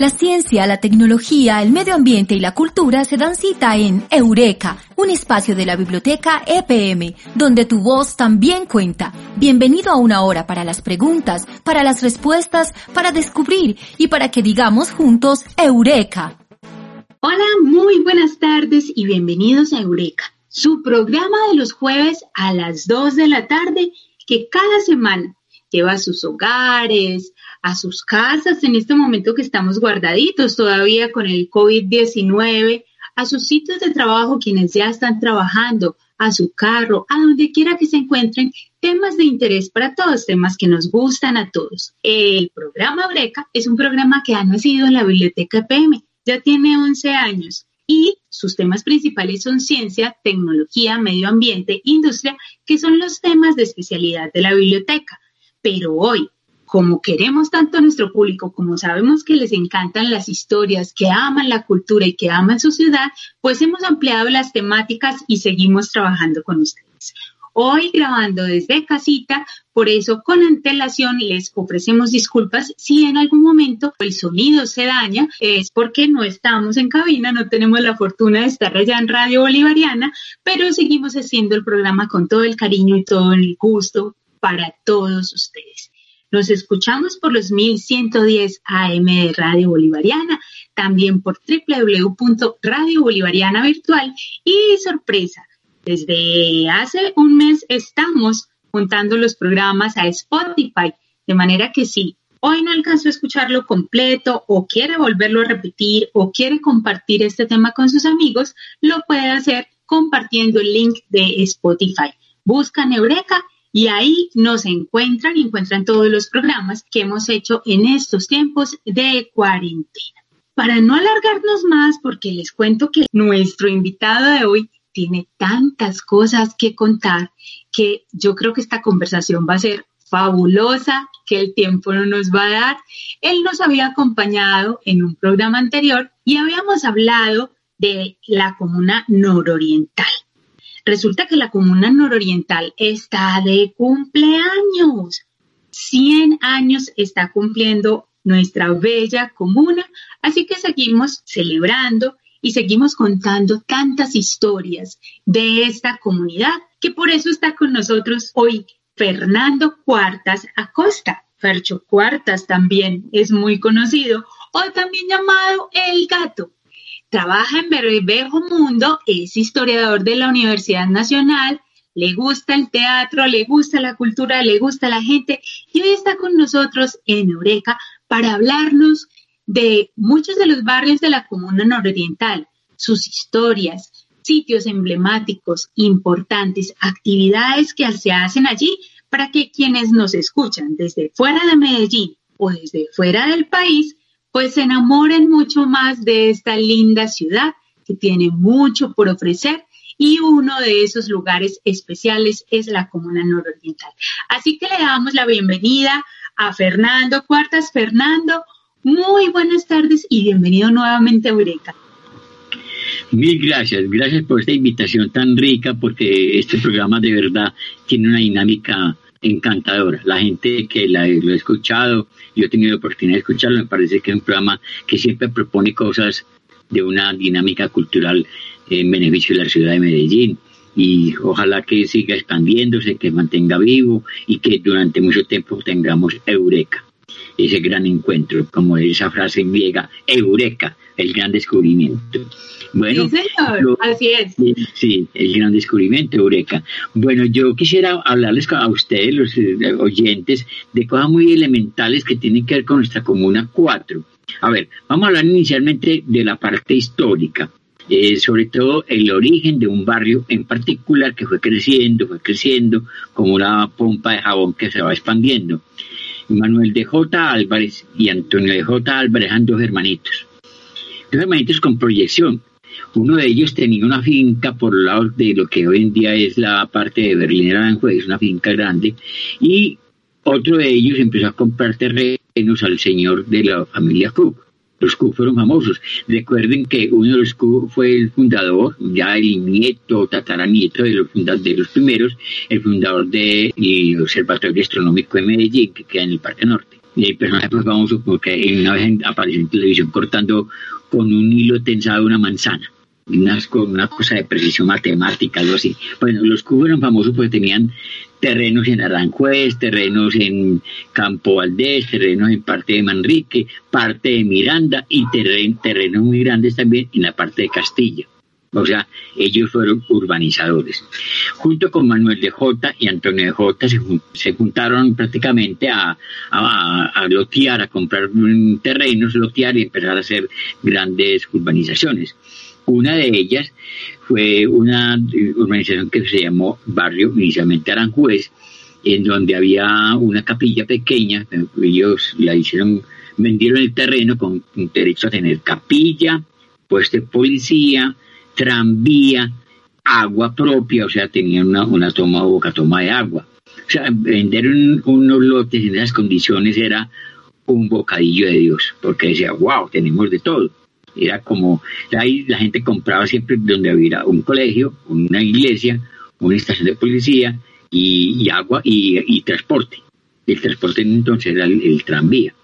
La ciencia, la tecnología, el medio ambiente y la cultura se dan cita en Eureka, un espacio de la biblioteca EPM, donde tu voz también cuenta. Bienvenido a una hora para las preguntas, para las respuestas, para descubrir y para que digamos juntos Eureka. Hola, muy buenas tardes y bienvenidos a Eureka, su programa de los jueves a las 2 de la tarde que cada semana lleva a sus hogares, a sus casas en este momento que estamos guardaditos todavía con el COVID-19, a sus sitios de trabajo quienes ya están trabajando, a su carro, a donde quiera que se encuentren, temas de interés para todos, temas que nos gustan a todos. El programa Breca es un programa que ha nacido en la biblioteca PM, ya tiene 11 años y sus temas principales son ciencia, tecnología, medio ambiente, industria, que son los temas de especialidad de la biblioteca. Pero hoy, como queremos tanto a nuestro público, como sabemos que les encantan las historias, que aman la cultura y que aman su ciudad, pues hemos ampliado las temáticas y seguimos trabajando con ustedes. Hoy grabando desde casita, por eso con antelación les ofrecemos disculpas si en algún momento el sonido se daña, es porque no estamos en cabina, no tenemos la fortuna de estar allá en Radio Bolivariana, pero seguimos haciendo el programa con todo el cariño y todo el gusto para todos ustedes. Nos escuchamos por los 1110 AM de Radio Bolivariana, también por www.radio Bolivariana Virtual y sorpresa. Desde hace un mes estamos juntando los programas a Spotify, de manera que si hoy no alcanzó a escucharlo completo o quiere volverlo a repetir o quiere compartir este tema con sus amigos, lo puede hacer compartiendo el link de Spotify. Buscan Eureka y ahí nos encuentran y encuentran todos los programas que hemos hecho en estos tiempos de cuarentena. Para no alargarnos más, porque les cuento que nuestro invitado de hoy tiene tantas cosas que contar que yo creo que esta conversación va a ser fabulosa, que el tiempo no nos va a dar. Él nos había acompañado en un programa anterior y habíamos hablado de la comuna nororiental. Resulta que la comuna nororiental está de cumpleaños. 100 años está cumpliendo nuestra bella comuna, así que seguimos celebrando y seguimos contando tantas historias de esta comunidad, que por eso está con nosotros hoy Fernando Cuartas Acosta. Fercho Cuartas también es muy conocido, o también llamado El Gato trabaja en Berbejo Mundo, es historiador de la Universidad Nacional, le gusta el teatro, le gusta la cultura, le gusta la gente y hoy está con nosotros en Eureka para hablarnos de muchos de los barrios de la comuna nororiental, sus historias, sitios emblemáticos, importantes, actividades que se hacen allí para que quienes nos escuchan desde fuera de Medellín o desde fuera del país pues se enamoren mucho más de esta linda ciudad que tiene mucho por ofrecer y uno de esos lugares especiales es la Comuna Nororiental. Así que le damos la bienvenida a Fernando Cuartas. Fernando, muy buenas tardes y bienvenido nuevamente a Eureka. Mil gracias, gracias por esta invitación tan rica porque este programa de verdad tiene una dinámica encantadora. La gente que la, lo ha escuchado, yo he tenido la oportunidad de escucharlo, me parece que es un programa que siempre propone cosas de una dinámica cultural en beneficio de la ciudad de Medellín y ojalá que siga expandiéndose, que mantenga vivo y que durante mucho tiempo tengamos Eureka, ese gran encuentro, como esa frase griega, Eureka, el gran descubrimiento. Bueno, sí, señor, así es. Sí, el gran descubrimiento, Eureka. Bueno, yo quisiera hablarles a ustedes, los eh, oyentes, de cosas muy elementales que tienen que ver con nuestra Comuna 4. A ver, vamos a hablar inicialmente de la parte histórica. Eh, sobre todo el origen de un barrio en particular que fue creciendo, fue creciendo como una pompa de jabón que se va expandiendo. Manuel de J. Álvarez y Antonio de J. Álvarez eran dos hermanitos dos hermanitos con proyección. Uno de ellos tenía una finca por el lado de lo que hoy en día es la parte de Berlín Aranjuez, una finca grande, y otro de ellos empezó a comprar terrenos al señor de la familia Cook. Los Cook fueron famosos. Recuerden que uno de los Cook fue el fundador, ya el nieto, tataranieto de los, de los primeros, el fundador del Observatorio Astronómico de Medellín, que queda en el Parque Norte. el personaje fue famoso porque una vez apareció en televisión cortando con un hilo tensado una manzana una, una cosa de precisión matemática, algo así. Bueno, los cubos eran famosos porque tenían terrenos en Aranjuez, terrenos en Campo Valdés, terrenos en parte de Manrique, parte de Miranda y terrenos muy grandes también en la parte de Castilla. O sea, ellos fueron urbanizadores. Junto con Manuel de Jota y Antonio de Jota se, juntaron prácticamente a, lotear, a comprar terrenos, lotear y empezar a hacer grandes urbanizaciones. Una de ellas fue una urbanización que se llamó Barrio inicialmente Aranjuez, en donde había una capilla pequeña, ellos la hicieron, vendieron el terreno con derecho a tener capilla, puesto de policía, tranvía, agua propia, o sea, tenían una, una toma o boca toma de agua. O sea, vender unos lotes en esas condiciones era un bocadillo de Dios, porque decía, wow, tenemos de todo. Era como, ahí la gente compraba siempre donde había un colegio, una iglesia, una estación de policía y, agua y, transporte. El transporte entonces era el, tranvía.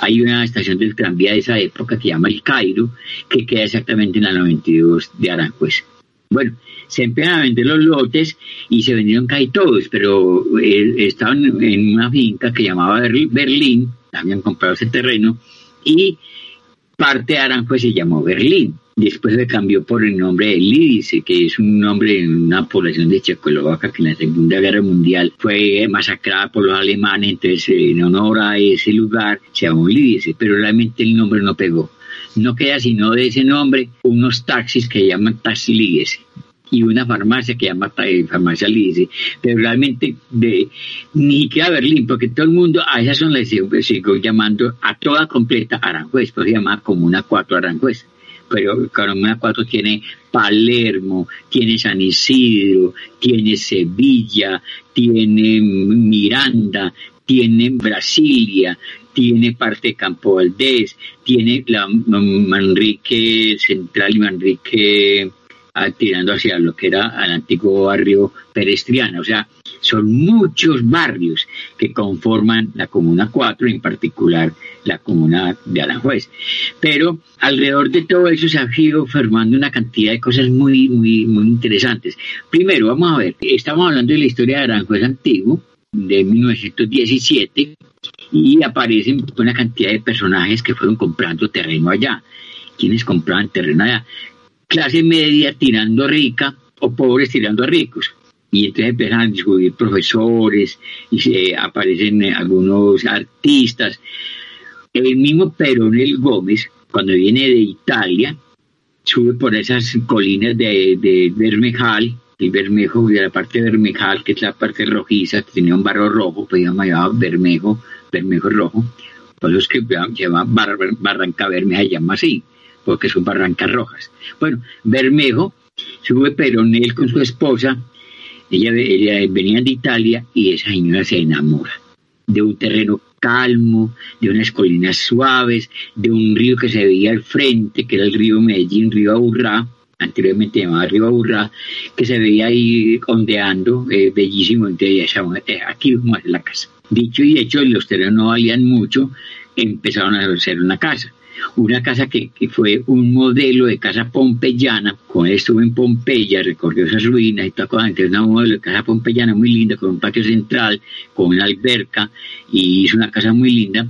Hay una estación del tranvía de esa época que se llama El Cairo, que queda exactamente en la 92 de Aranjuez. Bueno, se empezaron a vender los lotes y se vendieron casi todos, pero eh, estaban en una finca que llamaba Berlín, habían comprado ese terreno, y parte Aranjuez se llamó Berlín. Después se cambió por el nombre de Lídice, que es un nombre de una población de Checoslovaquia que en la Segunda Guerra Mundial fue masacrada por los alemanes, entonces en honor a ese lugar se llamó Lídice, pero realmente el nombre no pegó. No queda sino de ese nombre unos taxis que llaman Taxi Lídice y una farmacia que llama eh, Farmacia Lice, pero realmente de, ni queda Berlín, porque todo el mundo a esa zona le sigo, llamando a toda completa Aranjuez, pues se llama Comuna 4 Aranjuez. Pero Comuna 4 tiene Palermo, tiene San Isidro, tiene Sevilla, tiene Miranda, tiene Brasilia, tiene parte de Campo Valdés, tiene la Manrique Central y Manrique tirando hacia lo que era el antiguo barrio pedestriano. O sea, son muchos barrios que conforman la Comuna 4, en particular la Comuna de Aranjuez. Pero alrededor de todo eso se ha ido formando una cantidad de cosas muy, muy, muy interesantes. Primero, vamos a ver, estamos hablando de la historia de Aranjuez antiguo, de 1917, y aparecen una cantidad de personajes que fueron comprando terreno allá. ¿Quiénes compraban terreno allá? Clase media tirando rica o pobres tirando ricos. Y entonces empiezan a descubrir profesores y se aparecen algunos artistas. El mismo Peronel Gómez, cuando viene de Italia, sube por esas colinas de, de Bermejal, el Bermejo, de la parte de Bermejal, que es la parte rojiza, que tenía un barro rojo, pues llamaba Bermejo, Bermejo rojo, por eso es que se llama Barranca Bermeja, se llama así porque son barrancas rojas. Bueno, Bermejo sube Peronel con su esposa, ella, ella venían de Italia y esa señora se enamora de un terreno calmo, de unas colinas suaves, de un río que se veía al frente, que era el río Medellín, río Aburrá, anteriormente llamado río Aburrá, que se veía ahí ondeando, eh, bellísimo, entonces eh, aquí vamos a hacer la casa. Dicho y hecho, los terrenos no valían mucho, empezaron a hacer una casa una casa que, fue un modelo de casa pompeyana, con estuvo en Pompeya, recorrió esas ruinas y todo, entonces una modelo de casa pompeyana muy linda, con un patio central, con una alberca, y hizo una casa muy linda,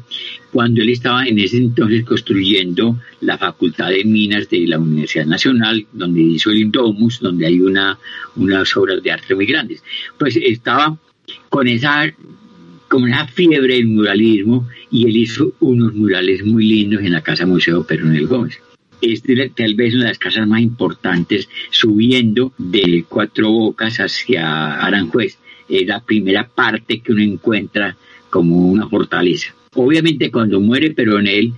cuando él estaba en ese entonces construyendo la Facultad de Minas de la Universidad Nacional, donde hizo el Indomus, donde hay una, unas obras de arte muy grandes. Pues estaba con esa como una fiebre del muralismo y él hizo unos murales muy lindos en la Casa Museo Peronel Gómez. Este es tal vez una de las casas más importantes subiendo de Cuatro Bocas hacia Aranjuez. Es la primera parte que uno encuentra como una fortaleza. Obviamente cuando muere Peronel,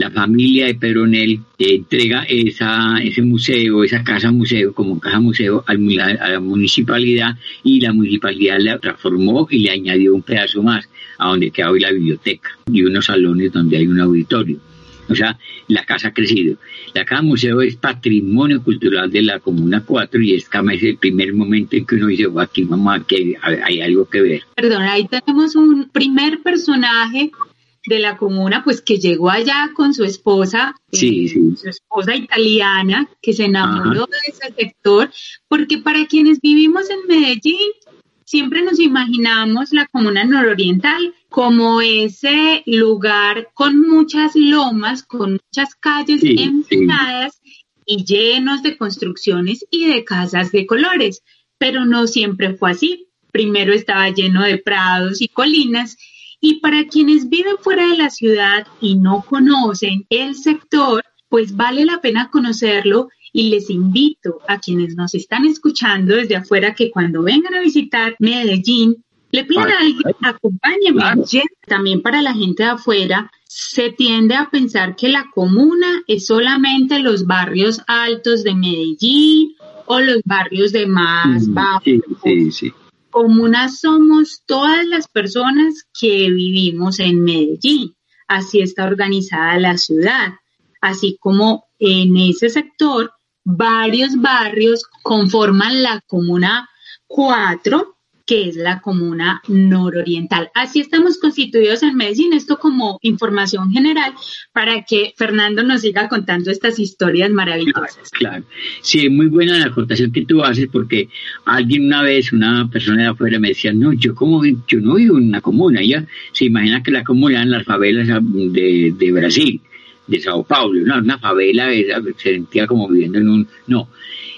la familia de Peronel entrega esa, ese museo, esa casa museo, como casa museo a la municipalidad y la municipalidad la transformó y le añadió un pedazo más a donde queda hoy la biblioteca y unos salones donde hay un auditorio. O sea, la casa ha crecido. La casa museo es patrimonio cultural de la Comuna 4 y es es el primer momento en que uno dice, aquí a que hay algo que ver. Perdón, ahí tenemos un primer personaje de la comuna, pues que llegó allá con su esposa, sí, eh, su esposa italiana, que se enamoró de ese sector, porque para quienes vivimos en Medellín, siempre nos imaginamos la comuna nororiental como ese lugar con muchas lomas, con muchas calles empinadas y llenos de construcciones y de casas de colores, pero no siempre fue así. Primero estaba lleno de prados y colinas y para quienes viven fuera de la ciudad y no conocen el sector, pues vale la pena conocerlo y les invito a quienes nos están escuchando desde afuera que cuando vengan a visitar Medellín, le pidan a alguien, acompáñenme. También para la gente de afuera, se tiende a pensar que la comuna es solamente los barrios altos de Medellín o los barrios de más mm, bajos. Sí, sí, Comuna somos todas las personas que vivimos en Medellín. Así está organizada la ciudad. Así como en ese sector varios barrios conforman la comuna 4, que es la comuna nororiental. Así estamos constituidos en Medellín. Esto como información general para que Fernando nos siga contando estas historias maravillosas. Claro, sí, muy buena la aportación que tú haces porque alguien una vez, una persona de afuera me decía, no, yo como yo no vivo en una comuna, ya se imagina que la comuna en las favelas de, de Brasil de Sao Paulo, ¿no? una favela, se sentía como viviendo en un... No,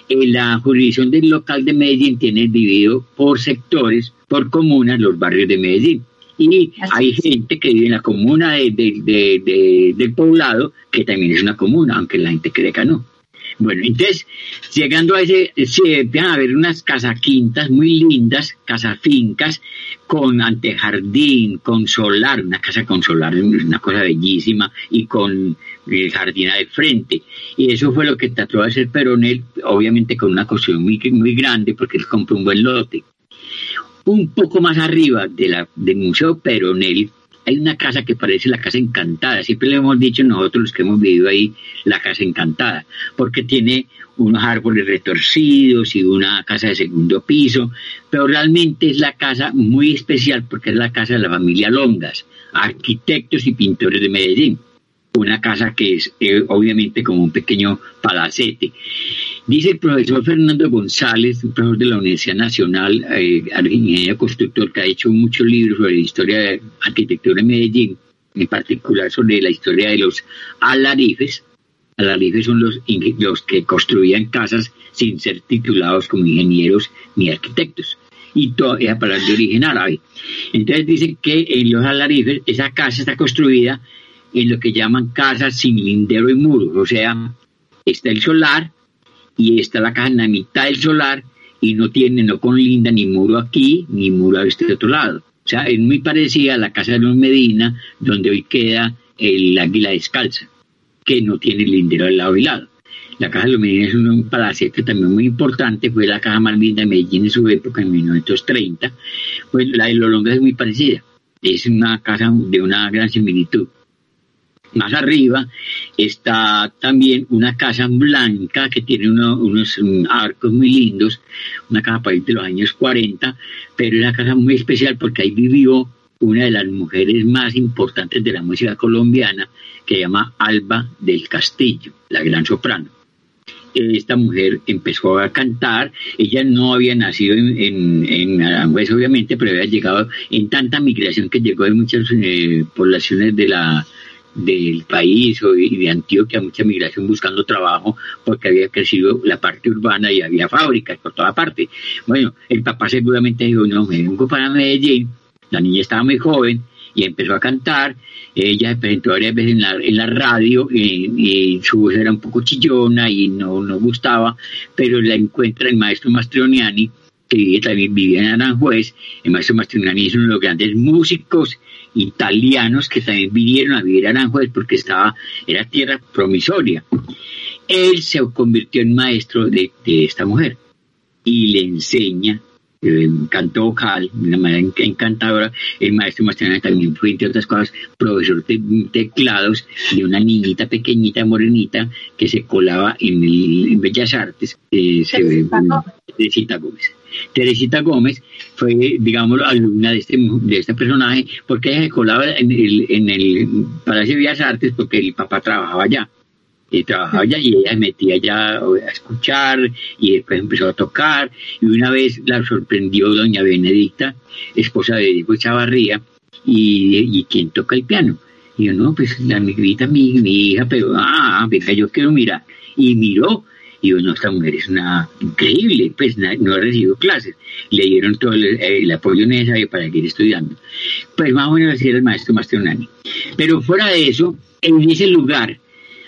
la jurisdicción del local de Medellín tiene dividido por sectores, por comunas, los barrios de Medellín. Y hay gente que vive en la comuna del poblado, que también es una comuna, aunque la gente cree que no. Bueno, entonces, llegando a ese, se empiezan a ver unas casa quintas muy lindas, casa fincas, con antejardín, con solar, una casa con solar, una cosa bellísima, y con el jardina de frente. Y eso fue lo que trató de hacer Peronel, obviamente con una construcción muy, muy grande, porque él compró un buen lote. Un poco más arriba de la, del Museo Peronel, hay una casa que parece la casa encantada. Siempre le hemos dicho nosotros los que hemos vivido ahí, la casa encantada, porque tiene unos árboles retorcidos y una casa de segundo piso, pero realmente es la casa muy especial porque es la casa de la familia Longas, arquitectos y pintores de Medellín una casa que es eh, obviamente como un pequeño palacete. Dice el profesor Fernando González, un profesor de la Universidad Nacional, eh, ingeniero constructor, que ha hecho muchos libros sobre la historia de arquitectura en Medellín, en particular sobre la historia de los alarifes. Alarifes son los, los que construían casas sin ser titulados como ingenieros ni arquitectos y todo palabra de origen árabe. Entonces dice que en los alarifes esa casa está construida en lo que llaman casas sin lindero y muros. O sea, está el solar y está la casa en la mitad del solar y no tiene no con linda ni muro aquí ni muro a este otro lado. O sea, es muy parecida a la casa de los Medina, donde hoy queda el águila descalza, que no tiene lindero al lado y lado. La casa de los Medina es un, palacete también muy importante, fue la casa más linda de Medellín en su época, en 1930. Pues la de Lolonga es muy parecida, es una casa de una gran similitud. Más arriba está también una casa blanca que tiene unos arcos muy lindos, una casa para de los años 40, pero una casa muy especial porque ahí vivió una de las mujeres más importantes de la música colombiana, que se llama Alba del Castillo, la gran soprano. Esta mujer empezó a cantar, ella no había nacido en, en, obviamente, pero había llegado en tanta migración que llegó de muchas eh, poblaciones de la, del país y de Antioquia, mucha migración buscando trabajo porque había crecido la parte urbana y había fábricas por toda parte. Bueno, el papá seguramente dijo, no, me vengo para Medellín, la niña estaba muy joven y empezó a cantar, ella se presentó varias veces en la, en la radio y, su voz era un poco chillona y no, no gustaba, pero la encuentra el maestro Mastrioniani que también vivía en Aranjuez, el maestro Mastrioniani es uno de los grandes músicos italianos que también vinieron a vivir a Aranjuez porque estaba, era tierra promisoria. Él se convirtió en maestro de, esta mujer y le enseña eh, canto vocal, de una manera encantadora. El maestro Mastriani también fue, entre otras cosas, profesor de teclados de una niñita pequeñita, morenita, que se colaba en, el, Bellas Artes. Eh, Teresita Gómez. Teresita Gómez fue, digamos, alumna de este, de este personaje, porque ella se colaba en el, en el Palacio de Bellas Artes porque el papá trabajaba allá y trabajaba allá y ella metía ya a escuchar y después empezó a tocar y una vez la sorprendió doña Benedicta, esposa de Diego Chavarría, y, y quien toca el piano. Y yo, no, pues la negrita, mi, mi hija, pero, ah, venga, yo quiero mirar. Y miró, y yo, no, esta mujer es una increíble, pues no ha recibido clases. Le dieron todo el, apoyo necesario para seguir estudiando. Pues más o menos así era el maestro Mastronani. Pero fuera de eso, en ese lugar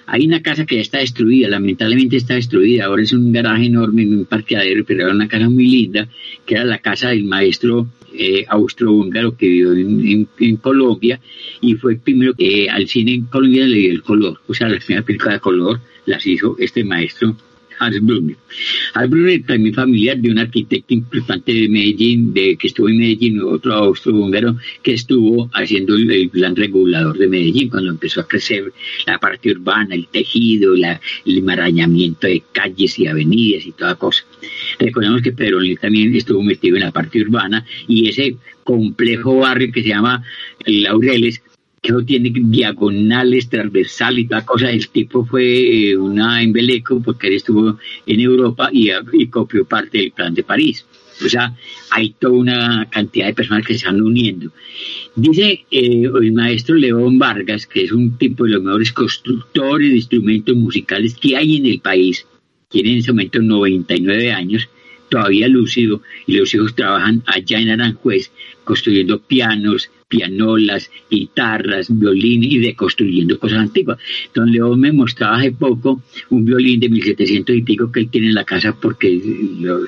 hay una casa que ya está destruida, lamentablemente está destruida, ahora es un garaje enorme, un parqueadero, pero era una casa muy linda, que era la casa del maestro eh, austrohúngaro que vivió en, Colombia y fue el primero que al cine en Colombia le dio el color, o sea, la primera película de color las hizo este maestro Hans Brunner. Hans Brunner también familiar de un arquitecto importante de Medellín, de, que estuvo en Medellín, otro austrohúngaro que estuvo haciendo el, plan regulador de Medellín cuando empezó a crecer la parte urbana, el tejido, el enmarañamiento de calles y avenidas y toda cosa. Recordemos que Pedro también estuvo metido en la parte urbana y ese complejo barrio que se llama Laureles que tiene diagonales, transversales y toda cosa. El tipo fue eh, una embeleco porque él estuvo en Europa y, copió parte del plan de París. O sea, hay toda una cantidad de personas que se están uniendo. Dice eh, el maestro León Vargas, que es un tipo de los mejores constructores de instrumentos musicales que hay en el país, tiene en ese momento 99 años, todavía lúcido, y los hijos trabajan allá en Aranjuez construyendo pianos, pianolas, guitarras, violín y deconstruyendo cosas antiguas. Don León me mostraba hace poco un violín de 1700 y pico que él tiene en la casa porque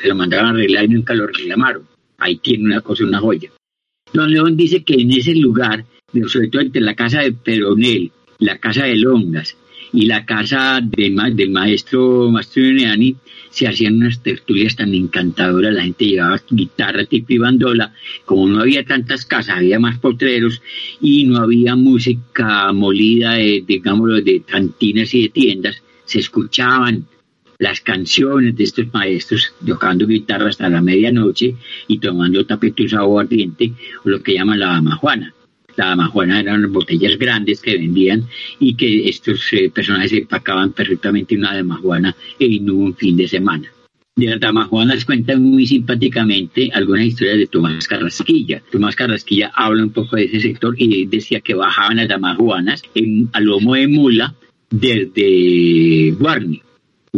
se lo mandaban a arreglar y nunca lo reclamaron. Ahí tiene una cosa, una joya. Don León dice que en ese lugar, sobre todo entre la casa de Peronel, la casa de Longas y la casa del maestro Mastroianni, se hacían unas tertulias tan encantadoras, la gente llevaba guitarra tipo y bandola, como no había tantas casas, había más potreros y no había música molida de, digamos, de cantinas y de tiendas, se escuchaban las canciones de estos maestros tocando guitarra hasta la medianoche y tomando tapetusa o ardiente, o lo que llaman la amajuana. La amajuana eran botellas grandes que vendían y que estos eh, personajes empacaban perfectamente en una damajuana en un fin de semana. De la damajuana les cuenta muy simpáticamente algunas historias de Tomás Carrasquilla. Tomás Carrasquilla habla un poco de ese sector y decía que bajaban las damajuanas en, a lomo de mula desde Guarni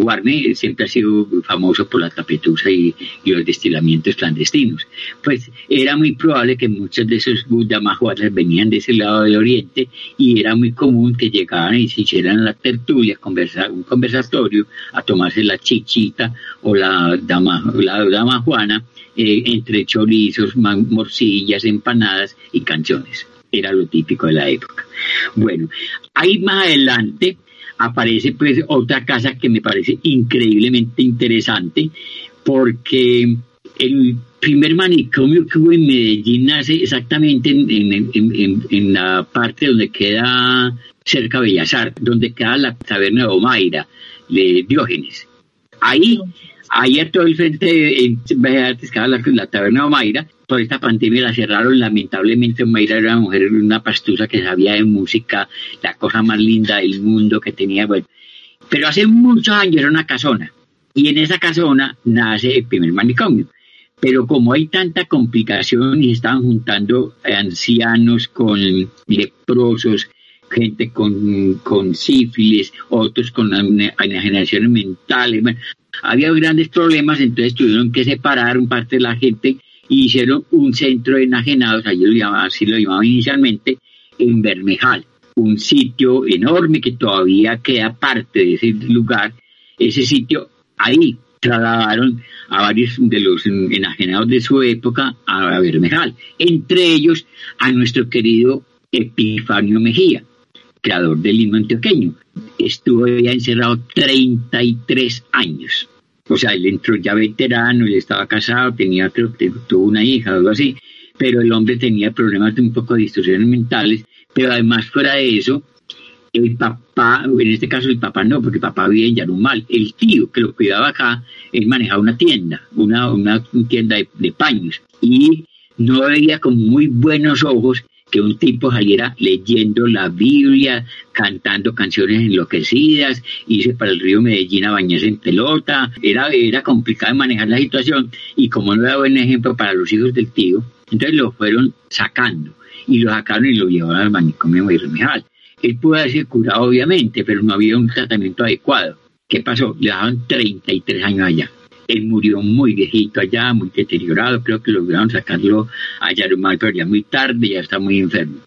Guarne siempre ha sido famoso por la tapetusa y, los destilamientos clandestinos. Pues era muy probable que muchos de esos damajuanas venían de ese lado del oriente y era muy común que llegaban y se hicieran la tertulia, conversar, un conversatorio, a tomarse la chichita o la dama juana, eh, entre chorizos, morcillas, empanadas y canciones. Era lo típico de la época. Bueno, ahí más adelante aparece pues otra casa que me parece increíblemente interesante porque el primer manicomio que hubo en Medellín nace exactamente en, la parte donde queda cerca de Bellas Artes, donde queda la taberna de Omaira, de Diógenes. Ahí, ahí a todo el frente queda la, la taberna de Omaira, por esta pandemia la cerraron. Lamentablemente, Mayra era una mujer, una pastusa que sabía de música, la cosa más linda del mundo que tenía. Bueno. Pero hace muchos años era una casona. Y en esa casona nace el primer manicomio. Pero como hay tanta complicación y estaban juntando ancianos con leprosos, gente con, con sífilis, otros con enajenaciones mentales, bueno, había grandes problemas, entonces tuvieron que separar un parte de la gente hicieron un centro de enajenados, allí lo llamaban, así lo llamaban inicialmente, en Bermejal, un sitio enorme que todavía queda parte de ese lugar. Ese sitio, ahí trasladaron a varios de los enajenados de su época a Bermejal, entre ellos a nuestro querido Epifanio Mejía, creador del himno antioqueño. Estuvo ya encerrado 33 años. O sea, él entró ya veterano, él estaba casado, tenía, creo que tuvo una hija algo así, pero el hombre tenía problemas de un poco de distorsiones mentales, pero además fuera de eso, el papá, en este caso el papá no, porque el papá vivía en Yarumal, el tío que lo cuidaba acá, él manejaba una tienda, una, una tienda de, paños, y no veía con muy buenos ojos que un tipo saliera leyendo la Biblia, cantando canciones enloquecidas, irse para el río Medellín a bañarse en pelota, era, era complicado manejar la situación y como no era buen ejemplo para los hijos del tío, entonces lo fueron sacando y lo sacaron y lo llevaron al manicomio de Remejal. Él pudo haberse curado, obviamente, pero no había un tratamiento adecuado. ¿Qué pasó? Le daban 33 años allá. Él murió muy viejito allá, muy deteriorado. Creo que lograron sacarlo a Yarumal, pero ya muy tarde, ya está muy enfermo.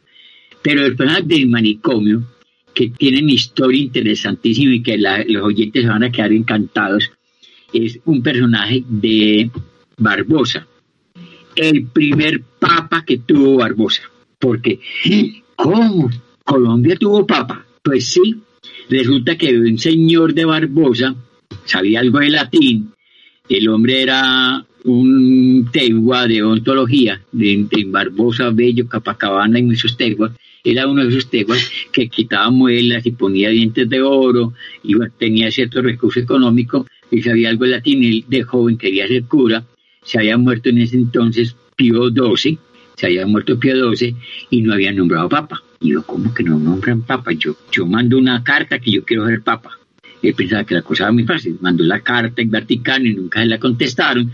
Pero el personaje del manicomio, que tiene una historia interesantísima y que los oyentes van a quedar encantados, es un personaje de Barbosa, el primer papa que tuvo Barbosa. Porque, ¿cómo? Colombia tuvo papa. Pues sí, resulta que un señor de Barbosa sabía algo de latín. El hombre era un tegua de ontología, de, Barbosa, Bello, Capacabana y muchos teguas. Era uno de esos teguas que quitaba muelas y ponía dientes de oro y tenía cierto recurso económico y sabía algo de latín. De joven quería ser cura. Se había muerto en ese entonces Pío XII, se había muerto Pío XII y no había nombrado papa. Y yo, ¿cómo que no nombran papa? Yo, yo mando una carta que yo quiero ser papa. Él pensaba que la cosa era muy fácil. Mandó la carta en Vaticano y nunca se la contestaron.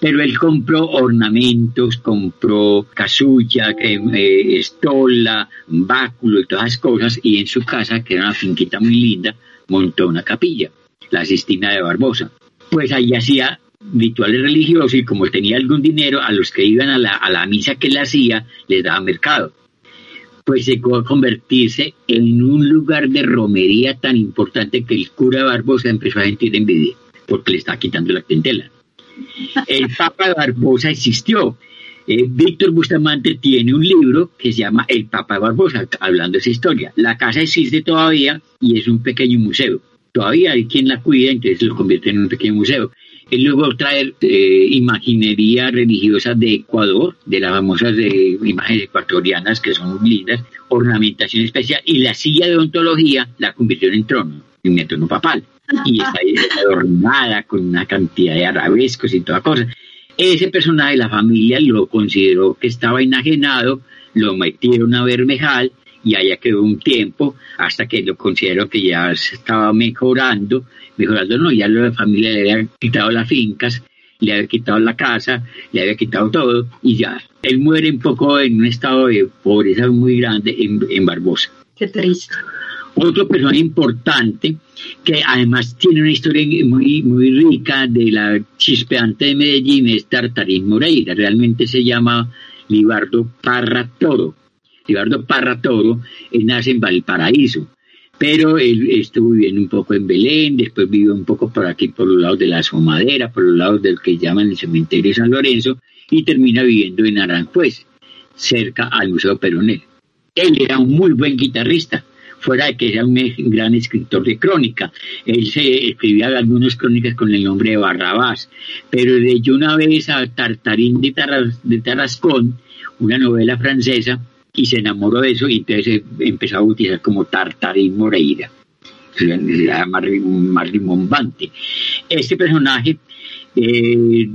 Pero él compró ornamentos, compró casulla, eh, estola, báculo y todas esas cosas. Y en su casa, que era una finquita muy linda, montó una capilla, la Sistina de Barbosa. Pues ahí hacía rituales religiosos y como tenía algún dinero, a los que iban a la, a la misa que él hacía, les daba mercado pues llegó a convertirse en un lugar de romería tan importante que el cura Barbosa empezó a sentir envidia, porque le estaba quitando la clientela. El Papa Barbosa existió. Eh, Víctor Bustamante tiene un libro que se llama El Papa Barbosa, hablando de esa historia. La casa existe todavía y es un pequeño museo. Todavía hay quien la cuida, entonces lo convierte en un pequeño museo. Él luego trae eh, imaginería religiosa de Ecuador, de las famosas de, imágenes ecuatorianas que son lindas, ornamentación especial, y la silla de ontología la convirtió en trono, en trono papal. Y está adornada con una cantidad de arabescos y toda cosa. Ese personaje, la familia lo consideró que estaba enajenado, lo metieron a Bermejal y allá quedó un tiempo hasta que lo considero que ya estaba mejorando, mejorando no, ya la familia le había quitado las fincas, le había quitado la casa, le había quitado todo y ya. Él muere un poco en un estado de pobreza muy grande en, en Barbosa. Qué triste. Otro personaje importante que además tiene una historia muy, muy rica de la chispeante de Medellín es Tartarín Moreira. Realmente se llama Libardo Parra Toro. Libardo Parra Toro nace en Valparaíso pero él estuvo viviendo un poco en Belén, después vivió un poco por aquí, por los lados de la Somadera, por los lados del que llaman el cementerio de San Lorenzo, y termina viviendo en Aranjuez, cerca al Museo Peronel. Él era un muy buen guitarrista, fuera de que era un gran escritor de crónica. Él se escribía algunas crónicas con el nombre de Barrabás, pero leyó una vez a Tartarín de, de Tarascón, una novela francesa, y se enamoró de eso y entonces empezó a utilizar como Tartarín Moreira. Era más, más rimbombante. Este personaje eh,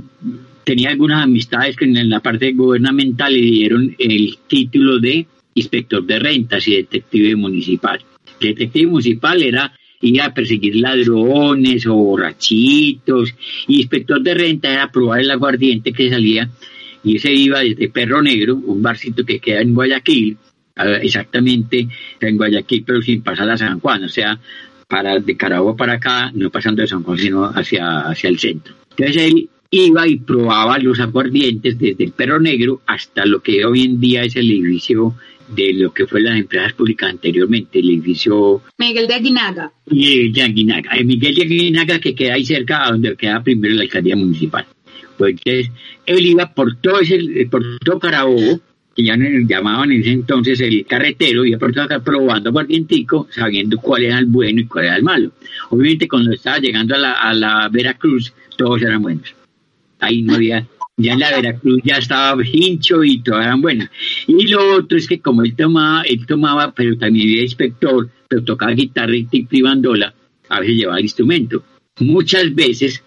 tenía algunas amistades que en la parte gubernamental le dieron el título de inspector de rentas y detective municipal. Detective municipal era ir a perseguir ladrones o borrachitos. Y inspector de renta era probar el aguardiente que salía y ese iba desde Perro Negro, un barcito que queda en Guayaquil, exactamente en Guayaquil, pero sin pasar a San Juan, o sea, para de Carabobo para acá, no pasando de San Juan, sino hacia, hacia el centro. Entonces él iba y probaba los aguardientes desde el Perro Negro hasta lo que hoy en día es el edificio de lo que fue las empresas públicas anteriormente, el edificio... Miguel de Aguinaga. Y de Aguinaga. El Miguel de Aguinaga que queda ahí cerca, donde queda primero la alcaldía municipal. Pues él iba por todo, ese, por todo Carabobo, que ya llamaban en ese entonces el carretero, y por acá probando aguardientico, sabiendo cuál era el bueno y cuál era el malo. Obviamente cuando estaba llegando a la, a la Veracruz, todos eran buenos. Ahí no había ya en la Veracruz ya estaba hincho y todos eran buenos. Y lo otro es que como él tomaba, él tomaba, pero también era inspector, pero tocaba guitarra y bandola, a veces llevaba el instrumento. Muchas veces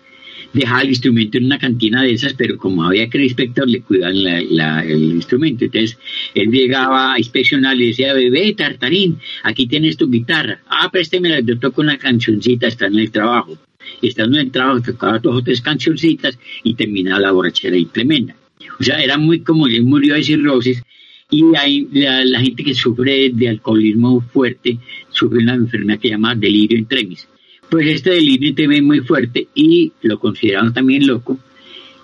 dejaba el instrumento en una cantina de esas, pero como había que el inspector le cuidaban el instrumento. Entonces él llegaba a inspeccionar y decía, bebé, tartarín, aquí tienes tu guitarra. Ah, préstemela, yo toco una cancioncita, está en el trabajo. Estando en el trabajo, tocaba dos o tres cancioncitas y terminaba la borrachera y tremenda. O sea, era muy como él murió de cirrosis y hay la, gente que sufre de alcoholismo fuerte sufre una enfermedad que se llama delirio entremis pues este delirio ve muy fuerte y lo consideraron también loco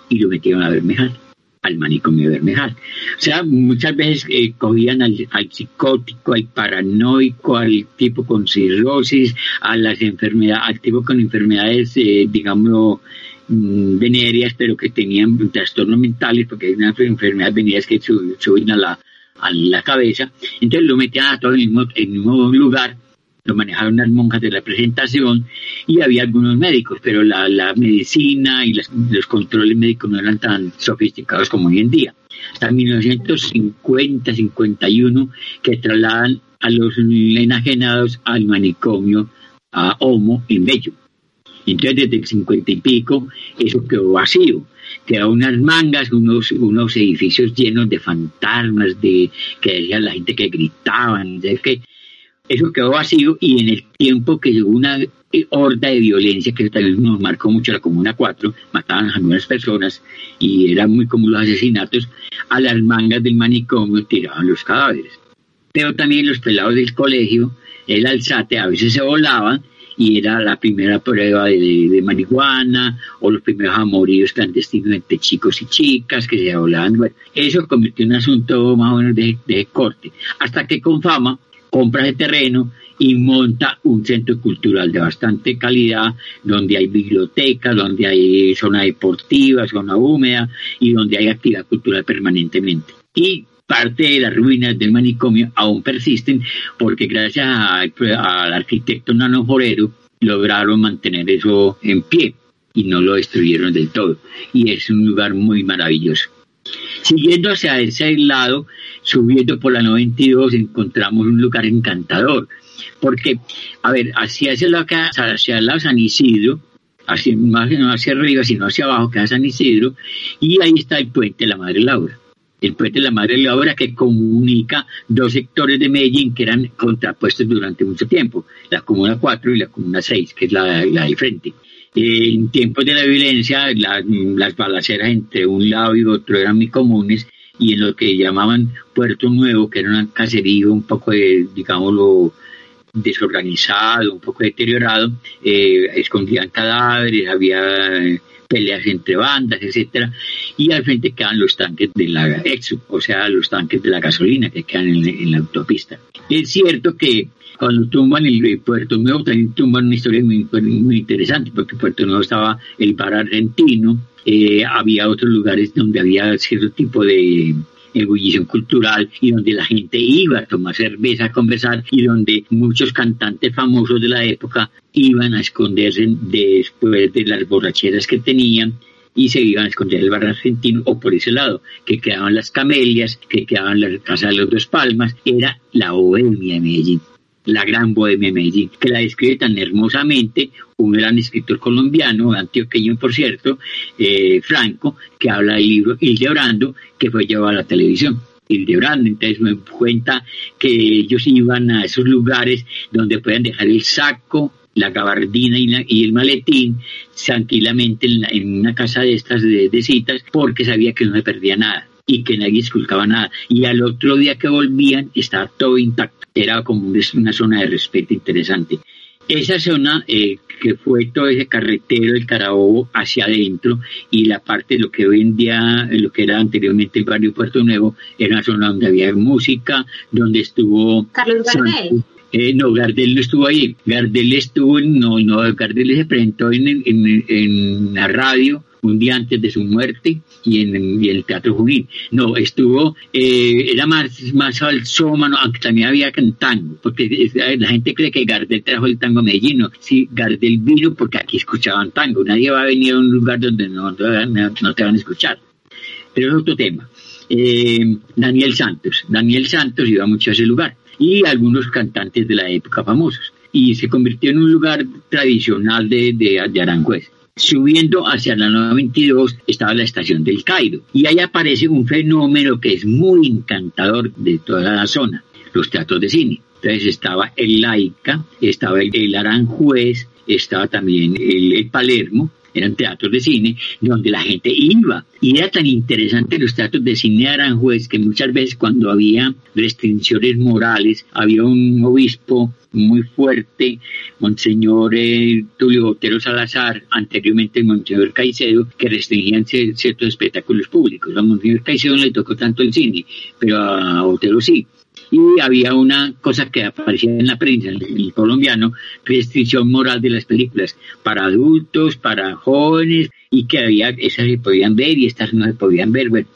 y lo metieron a Bermejal, al manicomio Bermejal. O sea, muchas veces eh, cogían al, psicótico, al paranoico, al tipo con cirrosis, a las enfermedades, al tipo con enfermedades, eh, digamos, mm, venéreas, pero que tenían trastornos mentales, porque hay unas enfermedades venéreas que suben a la, a la cabeza. Entonces lo metían a todo en el mismo, el mismo lugar lo manejaron las monjas de la presentación y había algunos médicos, pero la, medicina y los controles médicos no eran tan sofisticados como hoy en día. Hasta 1950, 51, que trasladan a los enajenados al manicomio a Homo en Bello. Entonces, desde el 50 y pico, eso quedó vacío. Quedaron unas mangas, unos, unos edificios llenos de fantasmas, de que decían la gente que gritaban, de que eso quedó vacío y en el tiempo que llegó una eh, horda de violencia que también nos marcó mucho la Comuna 4, mataban a algunas personas y eran muy comunes los asesinatos, a las mangas del manicomio tiraban los cadáveres. Pero también los pelados del colegio, el alzate, a veces se volaban y era la primera prueba de, marihuana o los primeros amoríos clandestinos entre chicos y chicas que se volaban. Bueno, eso convirtió en un asunto más o menos de corte. Hasta que con fama compra de terreno y monta un centro cultural de bastante calidad, donde hay bibliotecas, donde hay zona deportiva, zona húmeda y donde hay actividad cultural permanentemente. Y parte de las ruinas del manicomio aún persisten porque gracias al arquitecto Nano Forero lograron mantener eso en pie y no lo destruyeron del todo. Y es un lugar muy maravilloso. Siguiendo hacia ese lado, subiendo por la 92, encontramos un lugar encantador. Porque, a ver, hacia ese lado, hacia el lado San Isidro, hacia, más no hacia arriba, sino hacia abajo, queda San Isidro, y ahí está el puente de la Madre Laura. El puente de la Madre Laura que comunica dos sectores de Medellín que eran contrapuestos durante mucho tiempo, la Comuna 4 y la Comuna 6, que es la, la de frente en tiempos de la violencia, las balaceras entre un lado y otro eran muy comunes y en lo que llamaban Puerto Nuevo, que era un caserío un poco, digámoslo, desorganizado, un poco deteriorado, eh, escondían cadáveres, había eh, peleas entre bandas, etcétera, y al frente quedan los tanques de la Exo, o sea, los tanques de la gasolina que quedan en la autopista. Es cierto que cuando tumban el, Puerto Nuevo también tumban una historia muy, muy interesante, porque Puerto Nuevo estaba el bar argentino, eh, había otros lugares donde había cierto tipo de ebullición cultural y donde la gente iba a tomar cerveza, a conversar y donde muchos cantantes famosos de la época iban a esconderse después de las borracheras que tenían y se iban a esconder el bar argentino o por ese lado, que quedaban las camelias, que quedaban las casas de los dos palmas, era la bohemia de Medellín la gran bohemia de Medellín, que la describe tan hermosamente un gran escritor colombiano, antioqueño por cierto, eh, Franco, que habla del libro Hildebrando, que fue llevado a la televisión. Hildebrando, entonces me cuenta que ellos iban a esos lugares donde puedan dejar el saco, la gabardina y, el maletín tranquilamente en, una casa de estas de, de citas porque sabía que no se perdía nada y que nadie esculcaba nada. Y al otro día que volvían estaba todo intacto. Era como una zona de respeto interesante. Esa zona eh, que fue todo ese carretero del Carabobo hacia adentro y la parte de lo que hoy en día, lo que era anteriormente el barrio Puerto Nuevo, era una zona donde había música, donde estuvo... Carlos Gardel. Eh, no, Gardel no estuvo ahí. Gardel estuvo, no, no, Gardel se presentó en, en, en la radio un día antes de su muerte y en, el Teatro Junín. No, estuvo, eh, era más, más salsómano, aunque también había tango, porque la gente cree que Gardel trajo el tango a Medellín. No, sí, Gardel vino porque aquí escuchaban tango. Nadie va a venir a un lugar donde no, no, te van a escuchar. Pero es otro tema. Eh, Daniel Santos. Daniel Santos iba mucho a ese lugar y algunos cantantes de la época famosos. Y se convirtió en un lugar tradicional de, de, de Aranjuez. Subiendo hacia la 92 estaba la estación del Cairo y ahí aparece un fenómeno que es muy encantador de toda la zona, los teatros de cine. Entonces estaba el Laica, estaba el, Aranjuez, estaba también el Palermo eran teatros de cine donde la gente iba. Y era tan interesante los teatros de cine de Aranjuez que muchas veces cuando había restricciones morales, había un obispo muy fuerte, Monseñor eh, Tulio Botero Salazar, anteriormente Monseñor Caicedo, que restringían ciertos espectáculos públicos. A Monseñor Caicedo no le tocó tanto el cine, pero a Botero sí y había una cosa que aparecía en la prensa, en el colombiano, restricción moral de las películas para adultos, para jóvenes, y que había, esas se podían ver y estas no se podían ver. Bueno,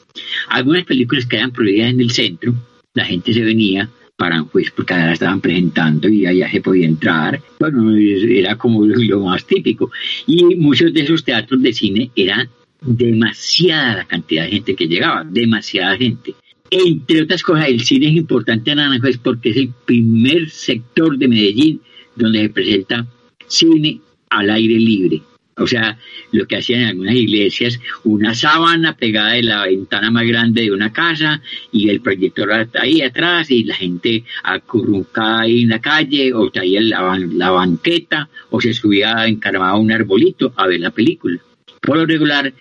algunas películas que eran prohibidas en el centro, la gente se venía para pues porque las estaban presentando y allá se podía entrar. Bueno, era como lo más típico. Y muchos de esos teatros de cine eran demasiada la cantidad de gente que llegaba, demasiada gente. Entre otras cosas, el cine es importante en Aranjuez porque es el primer sector de Medellín donde se presenta cine al aire libre. O sea, lo que hacían en algunas iglesias, una sábana pegada de la ventana más grande de una casa y el proyector ahí atrás y la gente acurrucada ahí en la calle o traía la, banqueta o se subía encarmado a un arbolito a ver la película. Por lo regular,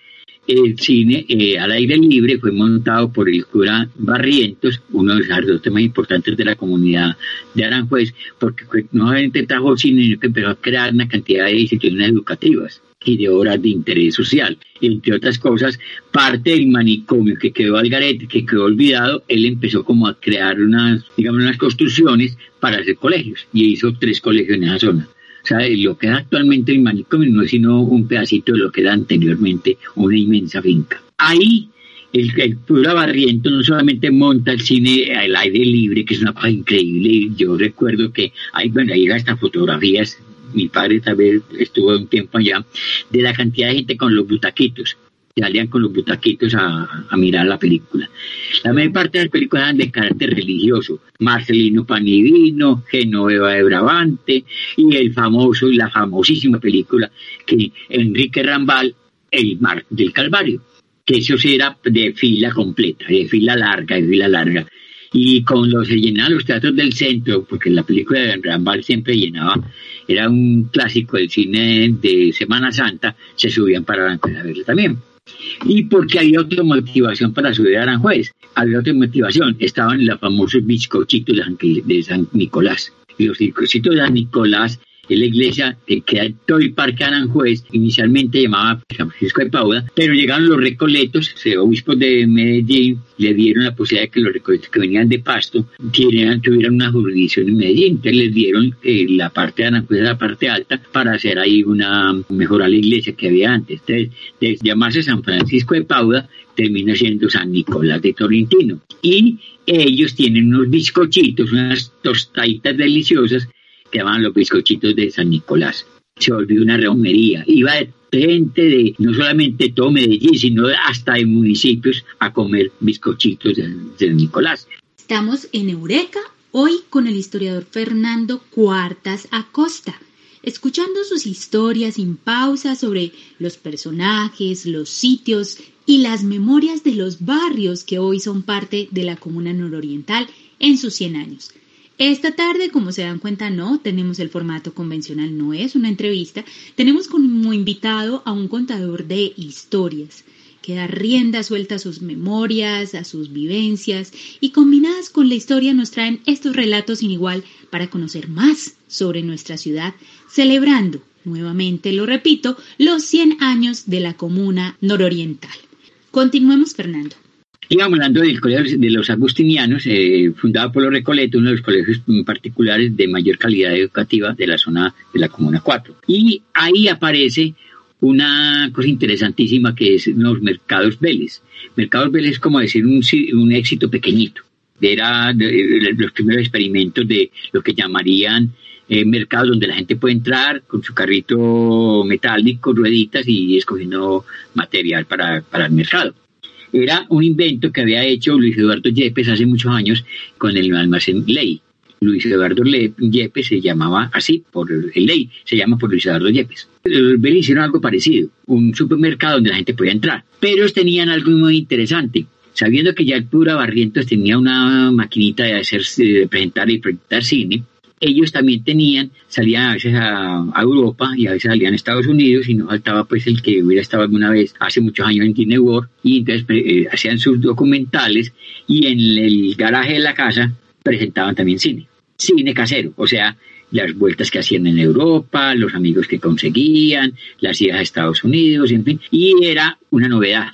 el cine eh, al aire libre fue montado por el cura Barrientos, uno de los sacerdotes más importantes de la comunidad de Aranjuez, porque no solamente trajo cine, sino que empezó a crear una cantidad de instituciones educativas y de obras de interés social. Entre otras cosas, parte del manicomio que quedó al garete, que quedó olvidado, él empezó como a crear unas, digamos, unas construcciones para hacer colegios y hizo tres colegios en esa zona. O lo que es actualmente el manicomio no es sino un pedacito de lo que era anteriormente una inmensa finca. Ahí el, el Pura Barriento no solamente monta el cine al aire libre, que es una cosa increíble. Yo recuerdo que hay, bueno, hay hasta fotografías mi padre también estuvo un tiempo allá, de la cantidad de gente con los butaquitos salían con los butaquitos a, mirar la película. La mayor parte de las películas eran de carácter religioso. Marcelino Panivino, Genoveva de Brabante y el famoso y la famosísima película que Enrique Rambal, El Mar del Calvario, que eso sí era de fila completa, de fila larga, de fila larga. Y con los se llenaban los teatros del centro, porque la película de Rambal siempre llenaba, era un clásico del cine de Semana Santa, se subían para a verla también y porque había otra motivación para subir a Aranjuez. Había otra motivación, estaban los famosos bizcochitos de San Nicolás. Y los bizcochitos de San Nicolás en la iglesia que queda todo el parque Aranjuez, inicialmente llamaba San Francisco de Paula, pero llegaron los recoletos, los obispos de Medellín le dieron la posibilidad de que los recoletos que venían de Pasto tuvieran, tuvieran una jurisdicción en Medellín, entonces les dieron eh, la parte de Aranjuez, la parte alta, para hacer ahí una, mejorar la iglesia que había antes. Entonces, de llamarse San Francisco de Paula, termina siendo San Nicolás de Torrentino. Y ellos tienen unos bizcochitos, unas tostaditas deliciosas que llamaban los bizcochitos de San Nicolás. Se volvió una romería. Iba gente de no solamente todo Medellín, sino hasta de municipios a comer bizcochitos de, San Nicolás. Estamos en Eureka hoy con el historiador Fernando Cuartas Acosta, escuchando sus historias sin pausa sobre los personajes, los sitios y las memorias de los barrios que hoy son parte de la comuna nororiental en sus 100 años. Esta tarde, como se dan cuenta, no tenemos el formato convencional, no es una entrevista. Tenemos como invitado a un contador de historias que da rienda suelta a sus memorias, a sus vivencias y combinadas con la historia nos traen estos relatos sin igual para conocer más sobre nuestra ciudad, celebrando, nuevamente lo repito, los 100 años de la comuna nororiental. Continuemos, Fernando. Íbamos hablando del colegio de los agustinianos, eh, fundado por los Recoletos, uno de los colegios particulares de mayor calidad educativa de la zona de la Comuna 4. Y ahí aparece una cosa interesantísima que es los mercados Vélez. Mercados Vélez es como decir un, éxito pequeñito. Era los primeros experimentos de lo que llamarían eh, mercados donde la gente puede entrar con su carrito metálico, rueditas y escogiendo material para el mercado. Era un invento que había hecho Luis Eduardo Yepes hace muchos años con el almacén Ley. Luis Eduardo Yepes se llamaba así por el ley, se llama por Luis Eduardo Yepes. Los hicieron algo parecido, un supermercado donde la gente podía entrar, pero tenían algo muy interesante. Sabiendo que ya el Pura Barrientos tenía una maquinita de hacer, de presentar y proyectar cine, ellos también tenían, salían a veces a, Europa y a veces salían a Estados Unidos y no faltaba pues el que hubiera estado alguna vez hace muchos años en Disney World y entonces eh, hacían sus documentales y en el garaje de la casa presentaban también cine cine casero, o sea, las vueltas que hacían en Europa, los amigos que conseguían, las idas a Estados Unidos, en fin, y era una novedad,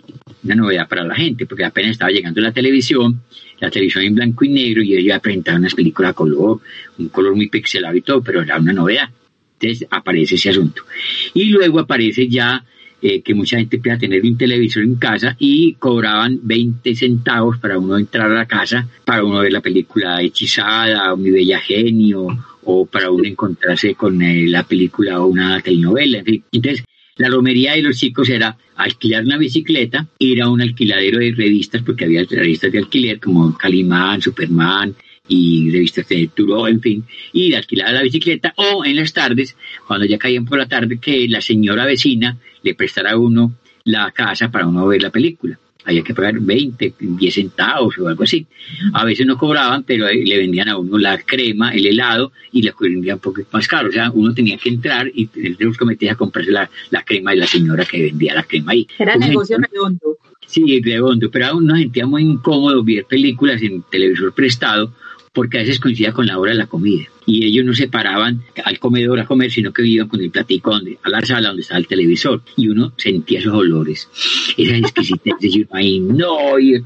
una novedad para la gente, porque apenas estaba llegando la televisión, la televisión en blanco y negro, y ellos ya presentaban unas películas a color, un color muy pixelado y todo, pero era una novedad. Entonces aparece ese asunto. Y luego aparece ya eh, que mucha gente empieza a tener un televisor en casa y cobraban 20 centavos para uno entrar a la casa, para uno ver la película Hechizada, o Mi Bella Genio, o para uno encontrarse con eh, la película o una telenovela, en fin. Entonces, la romería de los chicos era alquilar una bicicleta, ir a un alquiladero de revistas, porque había revistas de alquiler como Calimán, Superman, y revistas de Turo, en fin, y alquilar la bicicleta, o en las tardes, cuando ya caían por la tarde, que la señora vecina le prestara a uno la casa para uno ver la película. Había que pagar 20, 10 centavos o algo así. A veces no cobraban, pero le vendían a uno la crema, el helado y le vendían un poco más caro. O sea, uno tenía que entrar y el cometía a comprarse la, la, crema de la señora que vendía la crema ahí. Era negocio redondo. Sí, redondo, pero aún nos sentía muy incómodo ver películas en televisor prestado porque a veces coincidía con la hora de la comida. Y ellos no se paraban al comedor a comer, sino que iban con el platico donde, a la sala donde estaba el televisor. Y uno sentía esos olores, esa exquisitez. y uno ahí, no, y,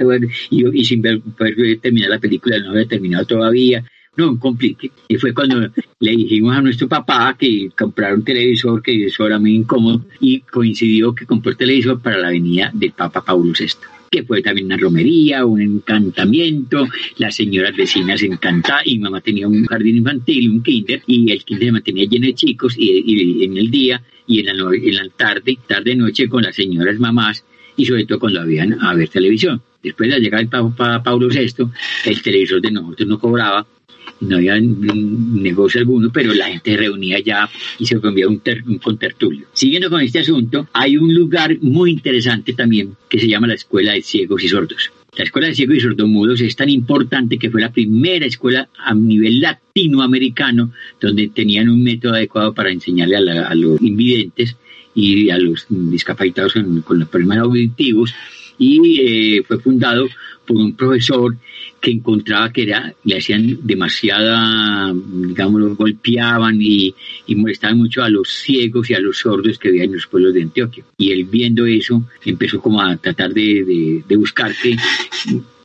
y, sin ver, poder terminar la película, no había terminado todavía. No, un complique. Y fue cuando le dijimos a nuestro papá que comprara un televisor, que eso era muy incómodo, y coincidió que compró el televisor para la venida del Papa Paulo VI que fue también una romería, un encantamiento, las señoras vecinas encantadas, y mamá tenía un jardín infantil, un kinder, y el kinder se mantenía lleno de chicos, y, en el día y en la, en la tarde, tarde noche con las señoras mamás, y sobre todo cuando habían a ver televisión. Después de la llegada del Papa Pablo VI, el televisor de nosotros no cobraba, no había negocio alguno, pero la gente reunía ya y se convía un, un contertulio. Siguiendo con este asunto, hay un lugar muy interesante también que se llama la Escuela de Ciegos y Sordos. La Escuela de Ciegos y Sordomudos es tan importante que fue la primera escuela a nivel latinoamericano donde tenían un método adecuado para enseñarle a, los invidentes y a los discapacitados con los problemas auditivos y eh, fue fundado por un profesor que encontraba que era, le hacían demasiada, digamos, golpeaban y, y, molestaban mucho a los ciegos y a los sordos que vivían en los pueblos de Antioquia. Y él viendo eso, empezó como a tratar de, de, de buscar que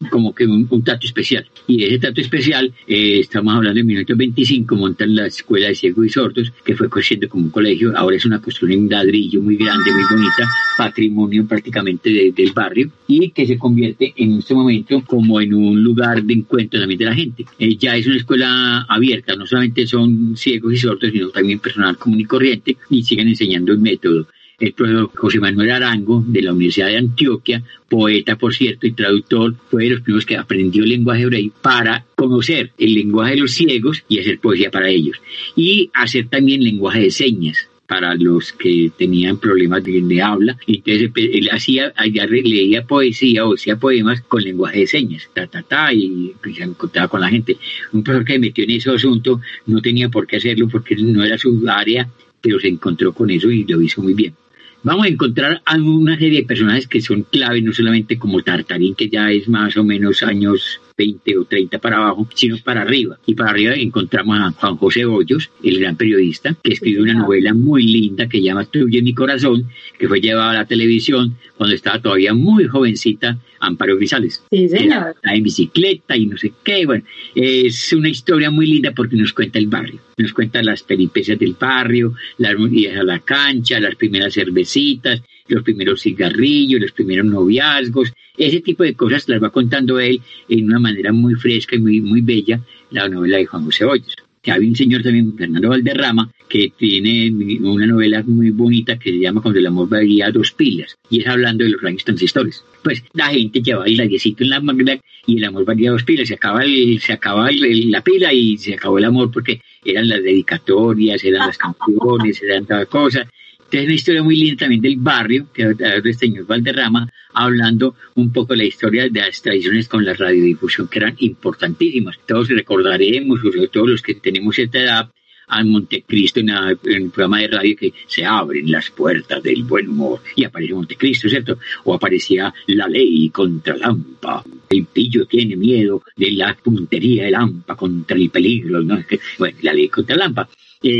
como que un, un, trato especial. Y ese trato especial, eh, estamos hablando en 1925, montan la Escuela de Ciegos y Sordos, que fue creciendo como un colegio, ahora es una construcción en ladrillo muy grande, muy bonita, patrimonio prácticamente del barrio, y que se convierte en este momento como en un lugar de encuentro también de la gente. Eh, ya es una escuela abierta, no solamente son ciegos y sordos, sino también personal común y corriente, y siguen enseñando el método el profesor José Manuel Arango de la Universidad de Antioquia, poeta por cierto y traductor, fue de los primeros que aprendió el lenguaje hebreo para conocer el lenguaje de los ciegos y hacer poesía para ellos. Y hacer también lenguaje de señas para los que tenían problemas de, habla. Entonces él hacía, allá leía poesía o hacía poemas con lenguaje de señas, ta, ta, ta, y se encontraba con la gente. Un profesor que se metió en ese asunto no tenía por qué hacerlo porque no era su área, pero se encontró con eso y lo hizo muy bien vamos a encontrar a una serie de personajes que son clave, no solamente como Tartarín, que ya es más o menos años 20 o 30 para abajo, sino para arriba. Y para arriba encontramos a Juan José Hoyos, el gran periodista, que escribió una novela muy linda que llama Tuyo en mi corazón, que fue llevada a la televisión cuando estaba todavía muy jovencita Amparo Grisales. Sí, señor. en bicicleta y no sé qué. Bueno, es una historia muy linda porque nos cuenta el barrio, nos cuenta las peripecias del barrio, las idas a la cancha, las primeras cervecitas, los primeros cigarrillos, los primeros noviazgos, ese tipo de cosas las va contando él en una manera muy fresca y muy, muy bella, la novela de Juan José Hoyos. Hay un señor también, Fernando Valderrama, que tiene una novela muy bonita que se llama Cuando el amor va a dos pilas, y es hablando de los rayos transistores. Pues la gente lleva el rayecito en la magna y el amor valía dos pilas, se acaba, se acaba la pila y se acabó el amor porque eran las dedicatorias, eran las canciones, eran toda cosa. Entonces, una historia muy linda también del barrio, que de señor Valderrama, hablando un poco de la historia de las tradiciones con la radiodifusión, que eran importantísimas. Todos recordaremos, sobre todo los que tenemos esta edad, al Montecristo en, en, el programa de radio que se abren las puertas del buen humor y aparece Montecristo, ¿cierto? O aparecía la ley contra Lampa. El pillo tiene miedo de la puntería de Lampa contra el peligro, ¿no? Bueno, la ley contra Lampa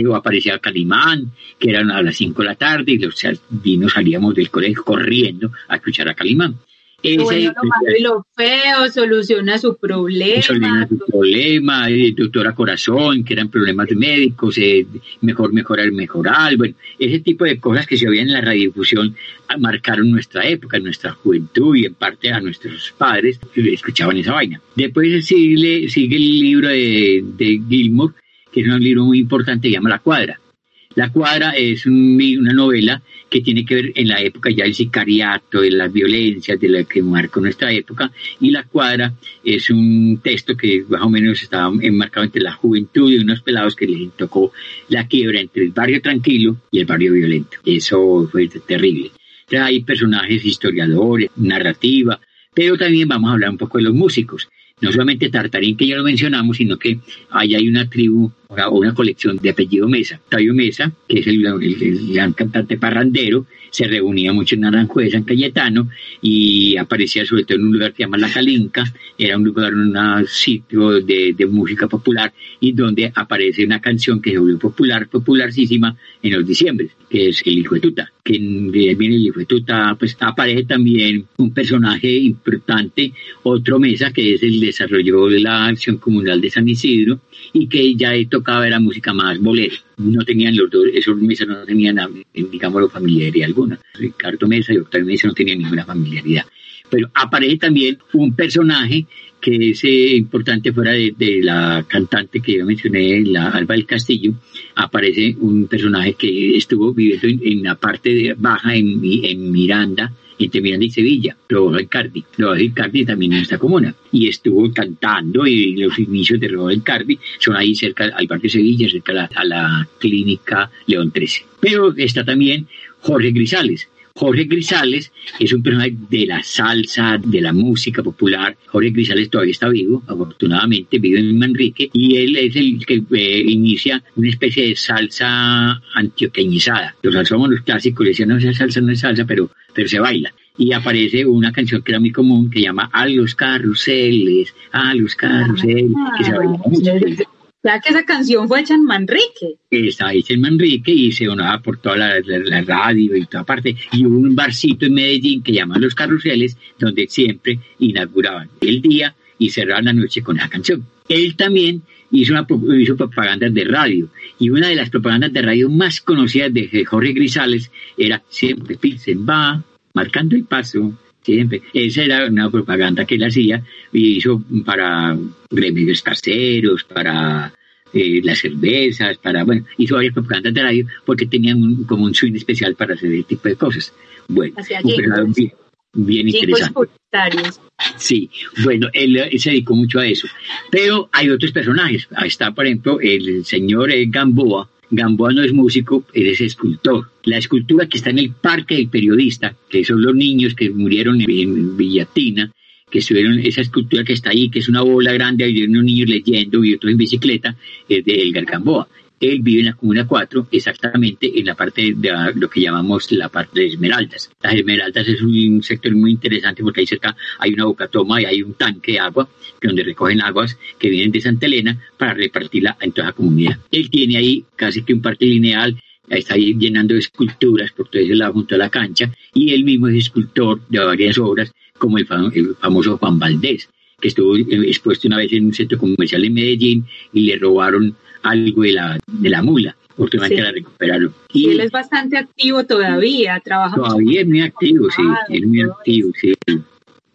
o aparecía Calimán, que eran a las 5 de la tarde, y los niños salíamos del colegio corriendo a escuchar a Calimán. Ese, bueno, lo malo y lo feo, soluciona su problema. Soluciona su problema, eh, doctora Corazón, que eran problemas médicos, eh, mejor mejorar, mejorar, bueno, ese tipo de cosas que se oían en la radiodifusión ah, marcaron nuestra época, nuestra juventud y en parte a nuestros padres que escuchaban esa vaina. Después sigue, sigue el libro de, de Gilmore, que es un libro muy importante, se llama La Cuadra. La Cuadra es una novela que tiene que ver en la época ya del sicariato, de las violencias, de la que marcó nuestra época, y La Cuadra es un texto que más o menos estaba enmarcado entre la juventud de unos pelados que les tocó la quiebra entre el barrio tranquilo y el barrio violento. Eso fue terrible. hay personajes historiadores, narrativa, pero también vamos a hablar un poco de los músicos no solamente Tartarín, que ya lo mencionamos, sino que ahí hay una tribu o una colección de apellido Mesa. Octavio Mesa, que es el, gran cantante parrandero, se reunía mucho en Naranjo San Cayetano y aparecía sobre todo en un lugar que se llama La Calinca, era un lugar, un sitio de, de, música popular y donde aparece una canción que se volvió popular, popularísima en los diciembre, que es El Hijo de Tuta, que viene El Hijo de Tuta, pues aparece también un personaje importante, otro Mesa, que es el desarrollo de la acción comunal de San Isidro y que ya tocaba era música más bolera. No tenían los dos, esos mesas no tenían, digamos, familiaridad alguna. Ricardo Mesa y Octavio Mesa no tenían ninguna familiaridad. Pero aparece también un personaje que es eh, importante fuera de, la cantante que yo mencioné, la Alba del Castillo, aparece un personaje que estuvo viviendo en, la parte baja en, en Miranda, entre Miranda y Sevilla, Rodolfo Icardi. Rodolfo Icardi también en esta comuna. Y estuvo cantando y los inicios de Rodolfo Icardi son ahí cerca al de Sevilla, cerca a la, a la clínica León 13. Pero está también Jorge Grisales, Jorge Grisales es un personaje de la salsa, de la música popular. Jorge Grisales todavía está vivo, afortunadamente vive en Manrique, y él es el que eh, inicia una especie de salsa antioqueñizada. Los los clásicos, decían, no, esa salsa no es salsa, pero, pero se baila y aparece una canción que era muy común que llama A los carruseles, a los carruseles, que se baila mucho sea que esa canción fue hecha en Manrique. Está hecha en Manrique y se sonaba por toda la, radio y toda parte. Y hubo un barcito en Medellín que llaman Los Carruseles, donde siempre inauguraban el día y cerraban la noche con esa canción. Él también hizo, una, hizo propagandas de radio. Y una de las propagandas de radio más conocidas de Jorge Grisales era siempre Pilsen va marcando el paso siempre. Esa era una propaganda que él hacía y hizo para gremios caseros, para eh, las cervezas, para, bueno, hizo varias propagandas de radio porque tenían como un swing especial para hacer ese tipo de cosas. Bueno, un bien, bien interesante. Sí, bueno, él, se dedicó mucho a eso. Pero hay otros personajes. Ahí está, por ejemplo, el señor Gamboa, Gamboa no es músico, es escultor. La escultura que está en el Parque del Periodista, que son los niños que murieron en Villatina, que estuvieron, esa escultura que está ahí, que es una bola grande, hay unos niños leyendo y otros en bicicleta, es de Elgar Gamboa. Él vive en la Comuna 4, exactamente en la parte de lo que llamamos la parte de Esmeraldas. Las Esmeraldas es un sector muy interesante porque ahí cerca hay una bocatoma y hay un tanque de agua donde recogen aguas que vienen de Santa Elena para repartirla en toda la comunidad. Él tiene ahí casi que un parque lineal está ahí llenando esculturas por todo ese lado junto a la cancha y él mismo es escultor de varias obras como el, famoso Juan Valdés que estuvo expuesto una vez en un centro comercial en Medellín y le robaron algo de la, de la mula. Últimamente la recuperaron. Y, él es bastante activo todavía, trabaja. Todavía es muy activo, sí, es muy activo, sí.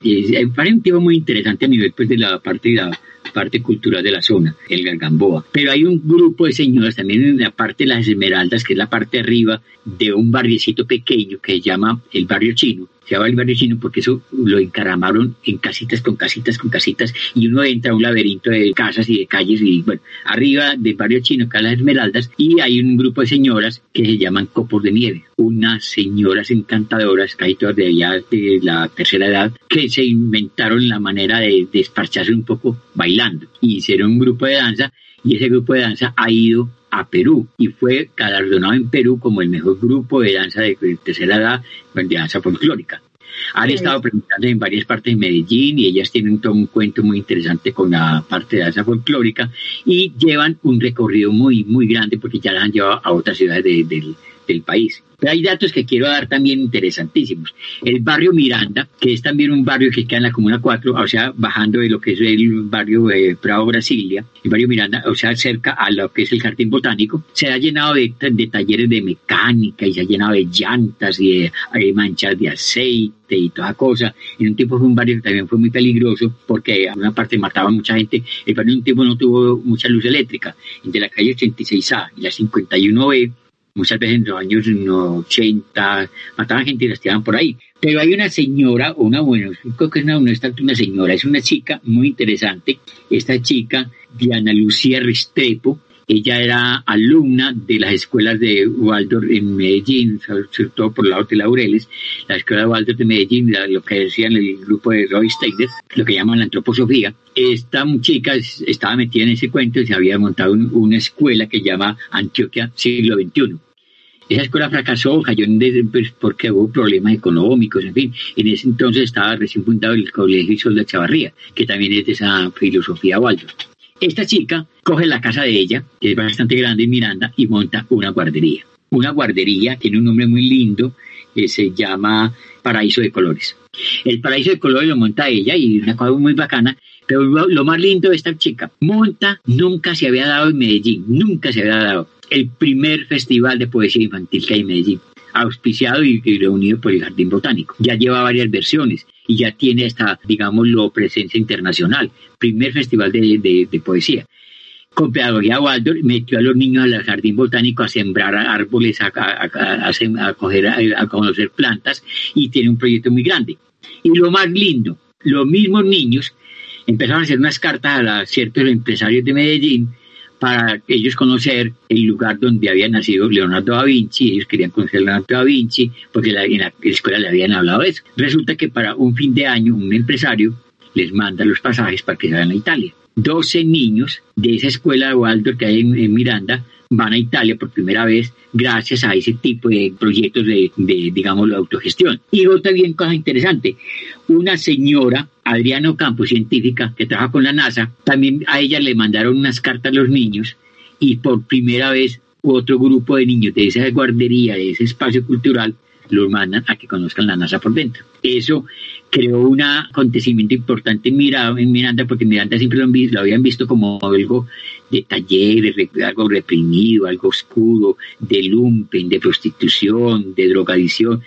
Es, un tipo muy interesante a nivel pues, de la parte de la parte cultural de la zona, el Gargamboa. Pero hay un grupo de señoras también en la parte de las Esmeraldas, que es la parte arriba de un barriecito pequeño que se llama el barrio chino, llama el barrio chino porque eso lo encaramaron en casitas con casitas con casitas y uno entra a un laberinto de casas y de calles y bueno, arriba del barrio chino acá las Esmeraldas y hay un grupo de señoras que se llaman copos de nieve, unas señoras encantadoras, casi todas de allá de la tercera edad, que se inventaron la manera de desparcharse un poco bailando. Y hicieron un grupo de danza y ese grupo de danza ha ido a Perú y fue galardonado en Perú como el mejor grupo de danza de tercera edad, de danza folclórica. Han estado presentando en varias partes de Medellín y ellas tienen todo un cuento muy interesante con la parte de danza folclórica y llevan un recorrido muy, muy grande porque ya la han llevado a otras ciudades del país. Pero hay datos que quiero dar también interesantísimos. El barrio Miranda, que es también un barrio que queda en la Comuna 4, o sea, bajando de lo que es el barrio de Prado Brasilia, el barrio Miranda, o sea, cerca a lo que es el Jardín Botánico, se ha llenado de, talleres de mecánica y se ha llenado de llantas y de, manchas de aceite y toda cosa. En un tiempo fue un barrio que también fue muy peligroso porque a una parte mataba mucha gente. El barrio en un tiempo no tuvo mucha luz eléctrica. Entre la calle 86A y la 51B muchas veces en los años 80 mataban gente y las tiraban por ahí. Pero hay una señora, una, bueno, creo que no, no es tanto una señora, es una chica muy interesante. Esta chica, Diana Lucía Restrepo, ella era alumna de las escuelas de Waldorf en Medellín, sobre todo por el lado de Laureles, la escuela de Waldorf de Medellín, lo que decían el grupo de Roy Steiner, lo que llaman la antroposofía. Esta chica estaba metida en ese cuento y se había montado una escuela que llama Antioquia Siglo XXI. Esa escuela fracasó, cayó en pues, porque hubo problemas económicos, en fin. En ese entonces estaba recién fundado el Colegio Isol de Chavarría, que también es de esa filosofía Waldorf. Esta chica coge la casa de ella, que es bastante grande en Miranda, y monta una guardería. Una guardería tiene un nombre muy lindo, que se llama Paraíso de Colores. El Paraíso de Colores lo monta ella y una cosa muy bacana, pero lo, más lindo de esta chica, monta, nunca se había dado en Medellín, nunca se había dado el primer festival de poesía infantil que hay en Medellín auspiciado y, reunido por el Jardín Botánico. Ya lleva varias versiones y ya tiene esta, digámoslo, presencia internacional. Primer festival de, poesía. Con pedagogía Waldorf metió a los niños al Jardín Botánico a sembrar árboles, a, a, coger, a, conocer plantas y tiene un proyecto muy grande. Y lo más lindo, los mismos niños empezaron a hacer unas cartas a ciertos empresarios de Medellín para ellos conocer el lugar donde había nacido Leonardo da Vinci, ellos querían conocer a Leonardo da Vinci, porque en la escuela le habían hablado eso. Resulta que para un fin de año un empresario les manda los pasajes para que se vayan a Italia. 12 niños de esa escuela de Waldorf que hay en, Miranda van a Italia por primera vez gracias a ese tipo de proyectos de, digamos, de autogestión. Y otra bien cosa interesante, una señora, Adriano Campos, científica, que trabaja con la NASA, también a ella le mandaron unas cartas a los niños y por primera vez otro grupo de niños de esa guardería, de ese espacio cultural, los mandan a que conozcan la NASA por dentro. Eso creó un acontecimiento importante en Miranda, porque Miranda siempre lo, lo, habían visto como algo de taller, algo reprimido, algo oscuro, de lumpen, de prostitución, de drogadicción.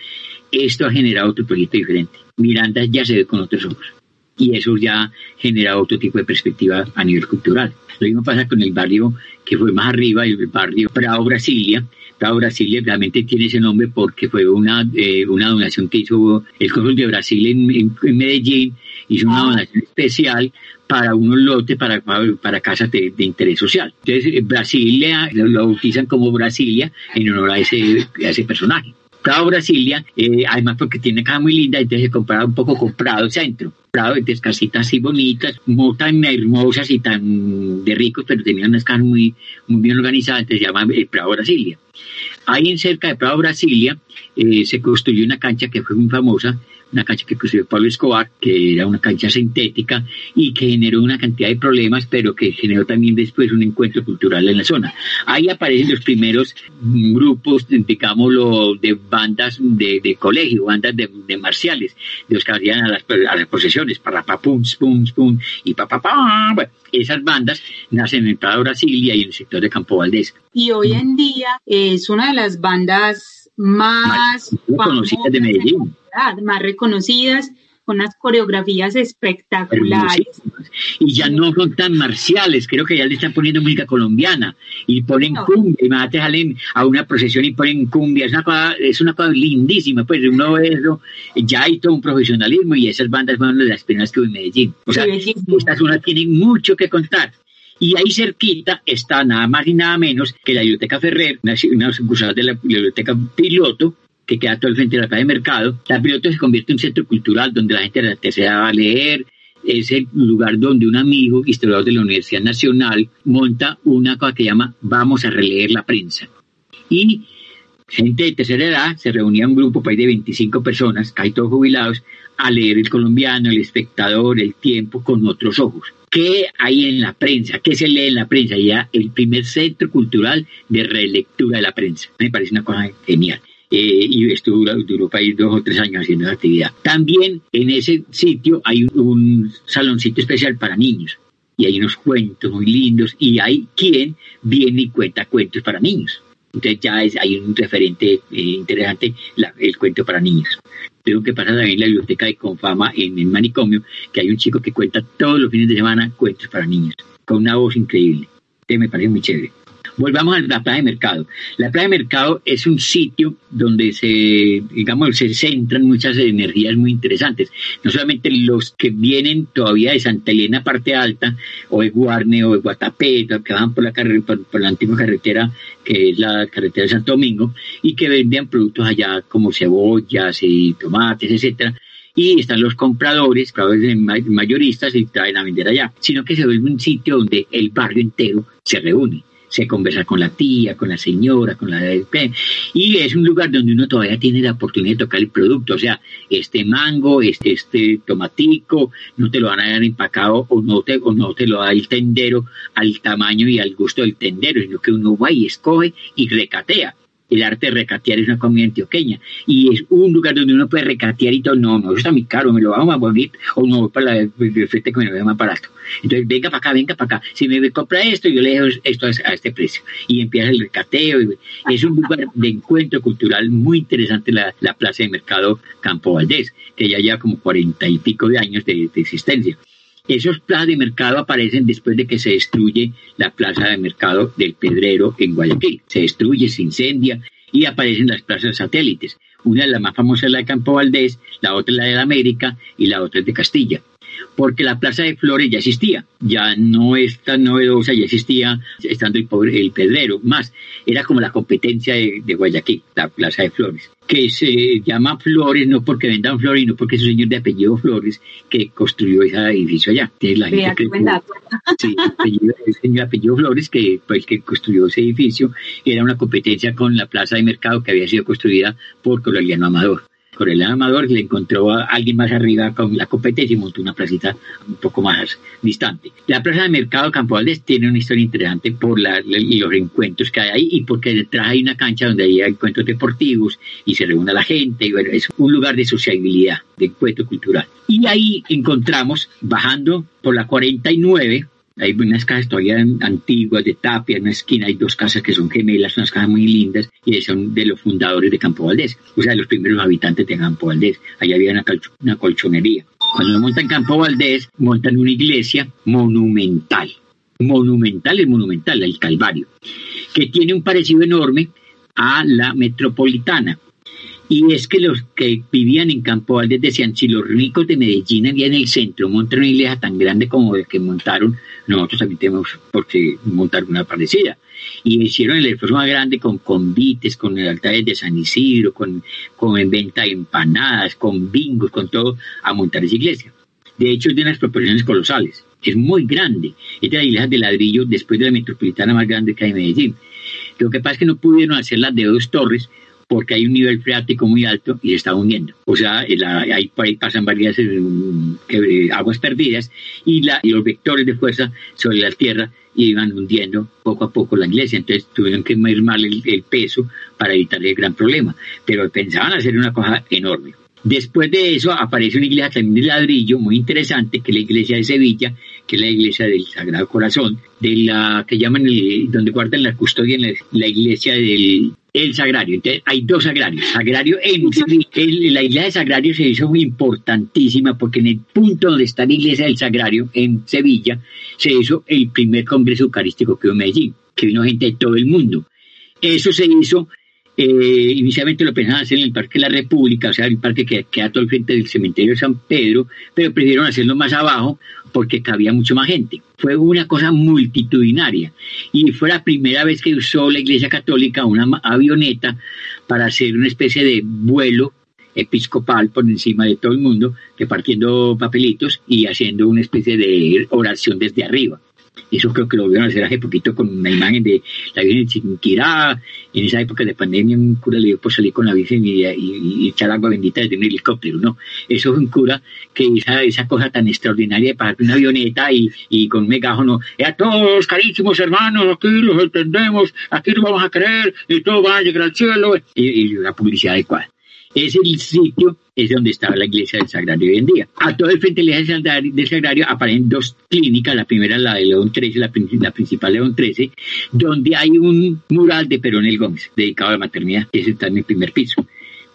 Esto ha generado otro proyecto diferente. Miranda ya se ve con otros ojos y eso ya genera otro tipo de perspectiva a nivel cultural. Lo mismo pasa con el barrio que fue más arriba, el barrio Prado Brasilia. Prado Brasilia realmente tiene ese nombre porque fue una, eh, una donación que hizo el cónsul de Brasil en, Medellín, hizo una ah. donación especial para unos lotes para, para, casas de, interés social. Entonces, Brasilia lo, bautizan como Brasilia en honor a ese, a ese personaje. Prado Brasilia, eh, además porque tiene casa muy linda, entonces se comparaba un poco con Prado Centro. Prado, entonces casitas así bonitas, no tan hermosas y tan de ricos, pero tenían unas casas muy, muy bien organizadas, entonces se llama eh, Prado Brasilia. Ahí en cerca de Prado Brasilia eh, se construyó una cancha que fue muy famosa, una cancha que construyó Pablo Escobar, que era una cancha sintética y que generó una cantidad de problemas, pero que generó también después un encuentro cultural en la zona. Ahí aparecen los primeros grupos, digámoslo, de bandas de, colegio, bandas de, marciales, de los que hacían a las, a las procesiones, para pa pum, pum, pum, y pa pa pa. esas bandas nacen en Prado, Brasilia y en el sector de Campo Valdés. Y hoy en día es una de las bandas más, conocidas de Medellín más reconocidas, con unas coreografías espectaculares. Y ya no son tan marciales, creo que ya le están poniendo música colombiana y ponen cumbia, y más te salen a una procesión y ponen cumbia, es una cosa, es una cosa lindísima, pues uno ve eso, ya hay todo un profesionalismo y esas bandas fueron las primeras que hubo en Medellín. O sea, estas zonas tienen mucho que contar. Y ahí cerquita está nada más y nada menos que la Biblioteca Ferrer, una, una sucursal de la Biblioteca Piloto, que queda todo el frente de la calle de mercado. La Piloto se convierte en un centro cultural donde la gente se va a leer. Es el lugar donde un amigo, historiador de la Universidad Nacional, monta una cosa que llama Vamos a releer la prensa. Y gente de tercera edad se reunía un grupo país de 25 personas, casi todos jubilados, a leer el colombiano, el espectador, el tiempo con otros ojos. ¿Qué hay en la prensa? ¿Qué se lee en la prensa? Ya el primer centro cultural de relectura de la prensa. Me parece una cosa genial. Eh, y estuvo duró país dos o tres años haciendo esa actividad. También en ese sitio hay un, saloncito especial para niños y hay unos cuentos muy lindos y hay quien viene y cuenta cuentos para niños. Entonces ya es, hay un referente eh, interesante, el cuento para niños. Tengo que pasar también en la biblioteca de Confama en el manicomio, que hay un chico que cuenta todos los fines de semana cuentos para niños, con una voz increíble. Me parece muy chévere. Volvamos a la plaza de mercado. La plaza de mercado es un sitio donde se, digamos, se centran muchas energías muy interesantes. No solamente los que vienen todavía de Santa Elena, parte alta, o de Guarne, o de Guatapé, que van por la, por, la antigua carretera, que es la carretera de Santo Domingo, y que vendían productos allá como cebollas y tomates, etcétera, y están los compradores, compradores mayoristas y traen a vender allá, sino que se vuelve un sitio donde el barrio entero se reúne se conversa con la tía, con la señora, con la y es un lugar donde uno todavía tiene la oportunidad de tocar el producto, o sea, este mango, este, este tomatico, no te lo van a dar empacado o no te, o no te lo da el tendero al tamaño y al gusto del tendero, sino que uno va y escoge y recatea el arte de recatear es una comida antioqueña y es un lugar donde uno puede recatear y todo, no, eso está muy caro, me lo vamos a volver o no, para el frente que me lo vea más barato. Entonces, venga para acá, venga para acá. Si me compra esto, yo le dejo esto a este precio. Y empieza el recateo. es un lugar de encuentro cultural muy interesante la, la Plaza de Mercado Campo Valdés, que ya lleva como cuarenta y pico de años de existencia. Esos plazas de mercado aparecen después de que se destruye la plaza de mercado del Pedrero en Guayaquil. Se destruye, se incendia y aparecen las plazas satélites. Una de las más famosas es la de Campo Valdés, la otra es la de la América y la otra es de Castilla porque la Plaza de Flores ya existía, ya no es tan novedosa, ya existía estando el, pobre, el Pedrero, más, era como la competencia de, Guayaquil, la Plaza de Flores, que se llama Flores no porque vendan flores, sino porque es un señor de apellido Flores que construyó ese edificio allá. la gente sí, el señor de apellido Flores que, pues, que construyó ese edificio, era una competencia con la Plaza de Mercado que había sido construida por Coroliano Amador el Amador le encontró a alguien más arriba con la competencia y montó una placita un poco más distante. La plaza de mercado Campo Valdés tiene una historia interesante por la, los encuentros que hay ahí y porque detrás hay una cancha donde hay encuentros deportivos y se reúne la gente. Y bueno, es un lugar de sociabilidad, de encuentro cultural. Y ahí encontramos, bajando por la 49, hay unas casas todavía antiguas de tapia, en una esquina hay dos casas que son gemelas, unas casas muy lindas, y son de los fundadores de Campo Valdés, o sea, los primeros habitantes de Campo Valdés. Allá había una, colchonería. Cuando montan Campo Valdés, montan una iglesia monumental. Monumental es monumental, el Calvario, que tiene un parecido enorme a la metropolitana. Y es que los que vivían en Campo Valdez decían, si los ricos de Medellín había en el centro montan una iglesia tan grande como la que montaron, nosotros también tenemos por qué montar una parecida. Y hicieron el esfuerzo más grande con convites, con el altar de San Isidro, con, con en venta de empanadas, con bingos, con todo, a montar esa iglesia. De hecho, es de unas proporciones colosales. Es muy grande. Es de la iglesia de ladrillo después de la metropolitana más grande que hay en Medellín. Lo que pasa es que no pudieron hacer las de dos torres porque hay un nivel freático muy alto y se está hundiendo. O sea, ahí, pasan varias eh, eh, aguas perdidas y, la, y los vectores de fuerza sobre la tierra iban hundiendo poco a poco la iglesia. Entonces tuvieron que mermar el, el peso para evitar el gran problema. Pero pensaban hacer una cosa enorme. Después de eso aparece una iglesia también de ladrillo muy interesante, que es la iglesia de Sevilla, que es la iglesia del Sagrado Corazón, de la que llaman el, donde guardan la custodia en la, iglesia del el sagrario. Entonces, hay dos sagrarios. Sagrario en, la iglesia de Sagrario se hizo muy importantísima porque en el punto donde está la iglesia del Sagrario, en Sevilla, se hizo el primer congreso eucarístico que hubo en Medellín, que vino gente de todo el mundo. Eso se hizo eh, inicialmente lo pensaban hacer en el Parque de la República, o sea, el parque que queda todo el frente del cementerio de San Pedro, pero prefirieron hacerlo más abajo porque cabía mucho más gente. Fue una cosa multitudinaria y fue la primera vez que usó la Iglesia Católica una avioneta para hacer una especie de vuelo episcopal por encima de todo el mundo, repartiendo papelitos y haciendo una especie de oración desde arriba. Eso creo que lo vieron hacer hace poquito con una imagen de la Virgen de. En esa época de pandemia, un cura le dio por salir con la Virgen y, echar agua bendita desde un helicóptero, ¿no? Eso es un cura que esa, esa cosa tan extraordinaria de pasar una avioneta y, y con un megáfono. Y a todos, carísimos hermanos, aquí los entendemos, aquí nos vamos a creer y todos van a llegar al cielo. Y, y la publicidad adecuada. Es el sitio es donde estaba la iglesia del Sagrario hoy en día. A todo el frente de la iglesia del Sagrario aparecen dos clínicas, la primera la de León XIII, la, la principal León XIII, donde hay un mural de Peronel Gómez dedicado a la maternidad, ese está en el primer piso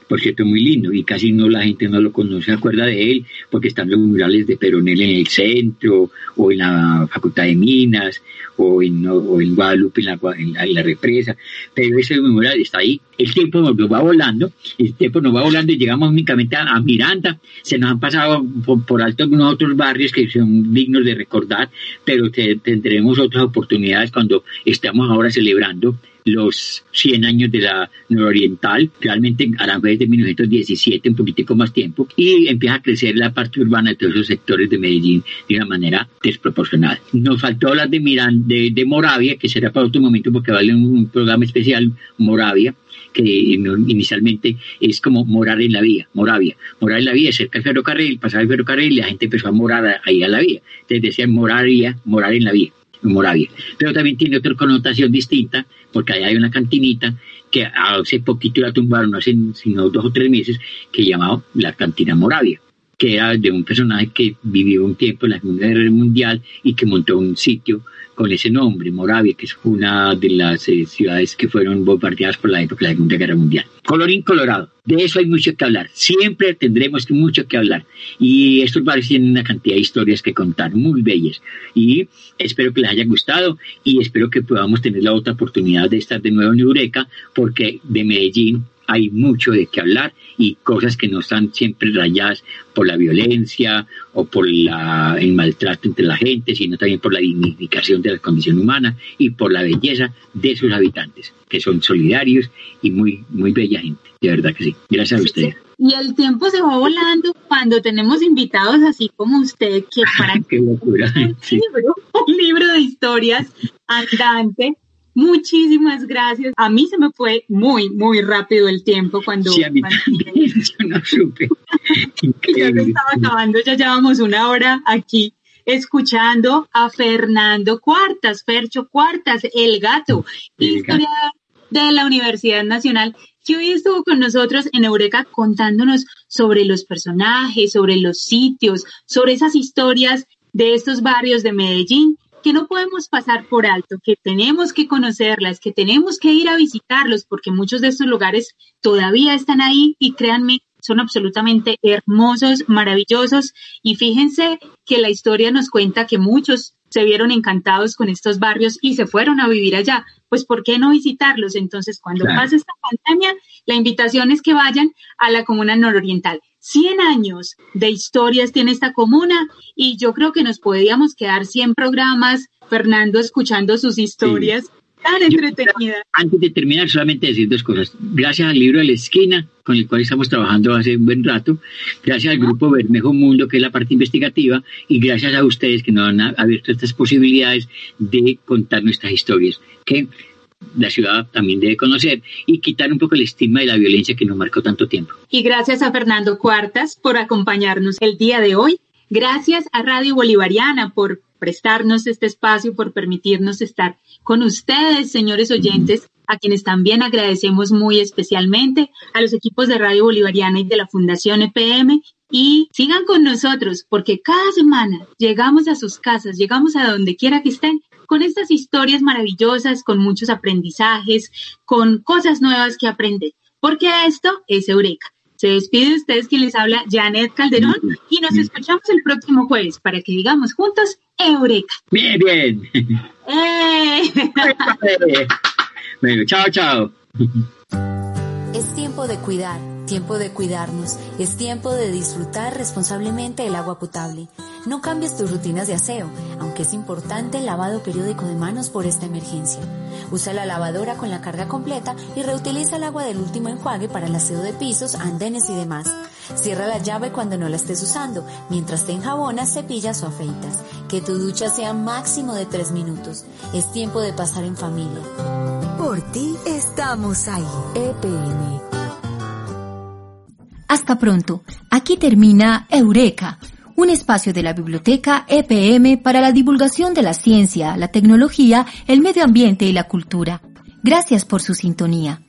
por cierto, muy lindo y casi no la gente no lo conoce, se acuerda de él, porque están los murales de Peronel en el centro, o en la Facultad de Minas, o en, en Guadalupe, en la, en, la, represa, pero ese mural está ahí. El tiempo nos va volando, el tiempo nos va volando y llegamos únicamente a, Miranda, se nos han pasado por, alto algunos otros barrios que son dignos de recordar, pero tendremos otras oportunidades cuando estamos ahora celebrando los 100 años de la nororiental, realmente Aranjuez de 1917, un poquitico más tiempo, y empieza a crecer la parte urbana de todos esos sectores de Medellín de una manera desproporcionada. Nos faltó hablar de, Miran, de, Moravia, que será para otro momento porque vale un, programa especial, Moravia, que inicialmente es como morar en la vía, Moravia. Morar en la vía, cerca del ferrocarril, pasar el ferrocarril la gente empezó a morar ahí a la vía. Entonces decían Moravia, morar en la vía. Moravia. Pero también tiene otra connotación distinta, porque allá hay una cantinita que hace poquito la tumbaron, hace sino dos o tres meses, que llamaba la cantina Moravia, que era de un personaje que vivió un tiempo en la Segunda Guerra Mundial y que montó un sitio con ese nombre, Moravia, que es una de las eh, ciudades que fueron bombardeadas por la época de la Segunda Guerra Mundial. Colorín Colorado, de eso hay mucho que hablar, siempre tendremos mucho que hablar y estos barrios tienen una cantidad de historias que contar muy bellas y espero que les haya gustado y espero que podamos tener la otra oportunidad de estar de nuevo en Eureka porque de Medellín hay mucho de qué hablar y cosas que no están siempre rayadas por la violencia o por la, el maltrato entre la gente, sino también por la dignificación de la condición humana y por la belleza de sus habitantes, que son solidarios y muy, muy bella gente. De verdad que sí. Gracias a ustedes. Y el tiempo se va volando cuando tenemos invitados así como usted, que para Qué locura. un libro de historias andante Muchísimas gracias. A mí se me fue muy, muy rápido el tiempo cuando... Sí, a mí también, yo no supe. ya se estaba acabando, ya llevamos una hora aquí escuchando a Fernando Cuartas, Fercho Cuartas, el gato, historia de la Universidad Nacional, que hoy estuvo con nosotros en Eureka contándonos sobre los personajes, sobre los sitios, sobre esas historias de estos barrios de Medellín que no podemos pasar por alto, que tenemos que conocerlas, que tenemos que ir a visitarlos, porque muchos de estos lugares todavía están ahí y créanme, son absolutamente hermosos, maravillosos. Y fíjense que la historia nos cuenta que muchos se vieron encantados con estos barrios y se fueron a vivir allá. Pues, ¿por qué no visitarlos? Entonces, cuando pase esta pandemia, la invitación es que vayan a la comuna nororiental. 100 años de historias tiene esta comuna y yo creo que nos podríamos quedar 100 programas, Fernando, escuchando sus historias tan entretenida. Antes de terminar, solamente decir dos cosas. Gracias al libro de la esquina, con el cual estamos trabajando hace un buen rato, gracias al grupo Bermejo Mundo, que es la parte investigativa, y gracias a ustedes que nos han abierto estas posibilidades de contar nuestras historias, que la ciudad también debe conocer y quitar un poco el estigma de la violencia que nos marcó tanto tiempo. Y gracias a Fernando Cuartas por acompañarnos el día de hoy. Gracias a Radio Bolivariana por prestarnos este espacio, por permitirnos estar con ustedes, señores oyentes, a quienes también agradecemos muy especialmente, a los equipos de Radio Bolivariana y de la Fundación EPM. Y sigan con nosotros porque cada semana llegamos a sus casas, llegamos a donde quiera que estén con estas historias maravillosas, con muchos aprendizajes, con cosas nuevas que aprender. Porque esto es Eureka. Se despide de ustedes quien les habla, Janet Calderón, y nos escuchamos el próximo jueves para que digamos juntos Eureka. Bien, bien. ¡Eh! bueno, chao, chao. Es tiempo de cuidar tiempo de cuidarnos, es tiempo de disfrutar responsablemente el agua potable. No cambies tus rutinas de aseo, aunque es importante el lavado periódico de manos por esta emergencia. Usa la lavadora con la carga completa y reutiliza el agua del último enjuague para el aseo de pisos, andenes y demás. Cierra la llave cuando no la estés usando, mientras te enjabonas, cepillas o afeitas. Que tu ducha sea máximo de tres minutos. Es tiempo de pasar en familia. Por ti estamos ahí. EPN. Hasta pronto. Aquí termina Eureka, un espacio de la biblioteca EPM para la divulgación de la ciencia, la tecnología, el medio ambiente y la cultura. Gracias por su sintonía.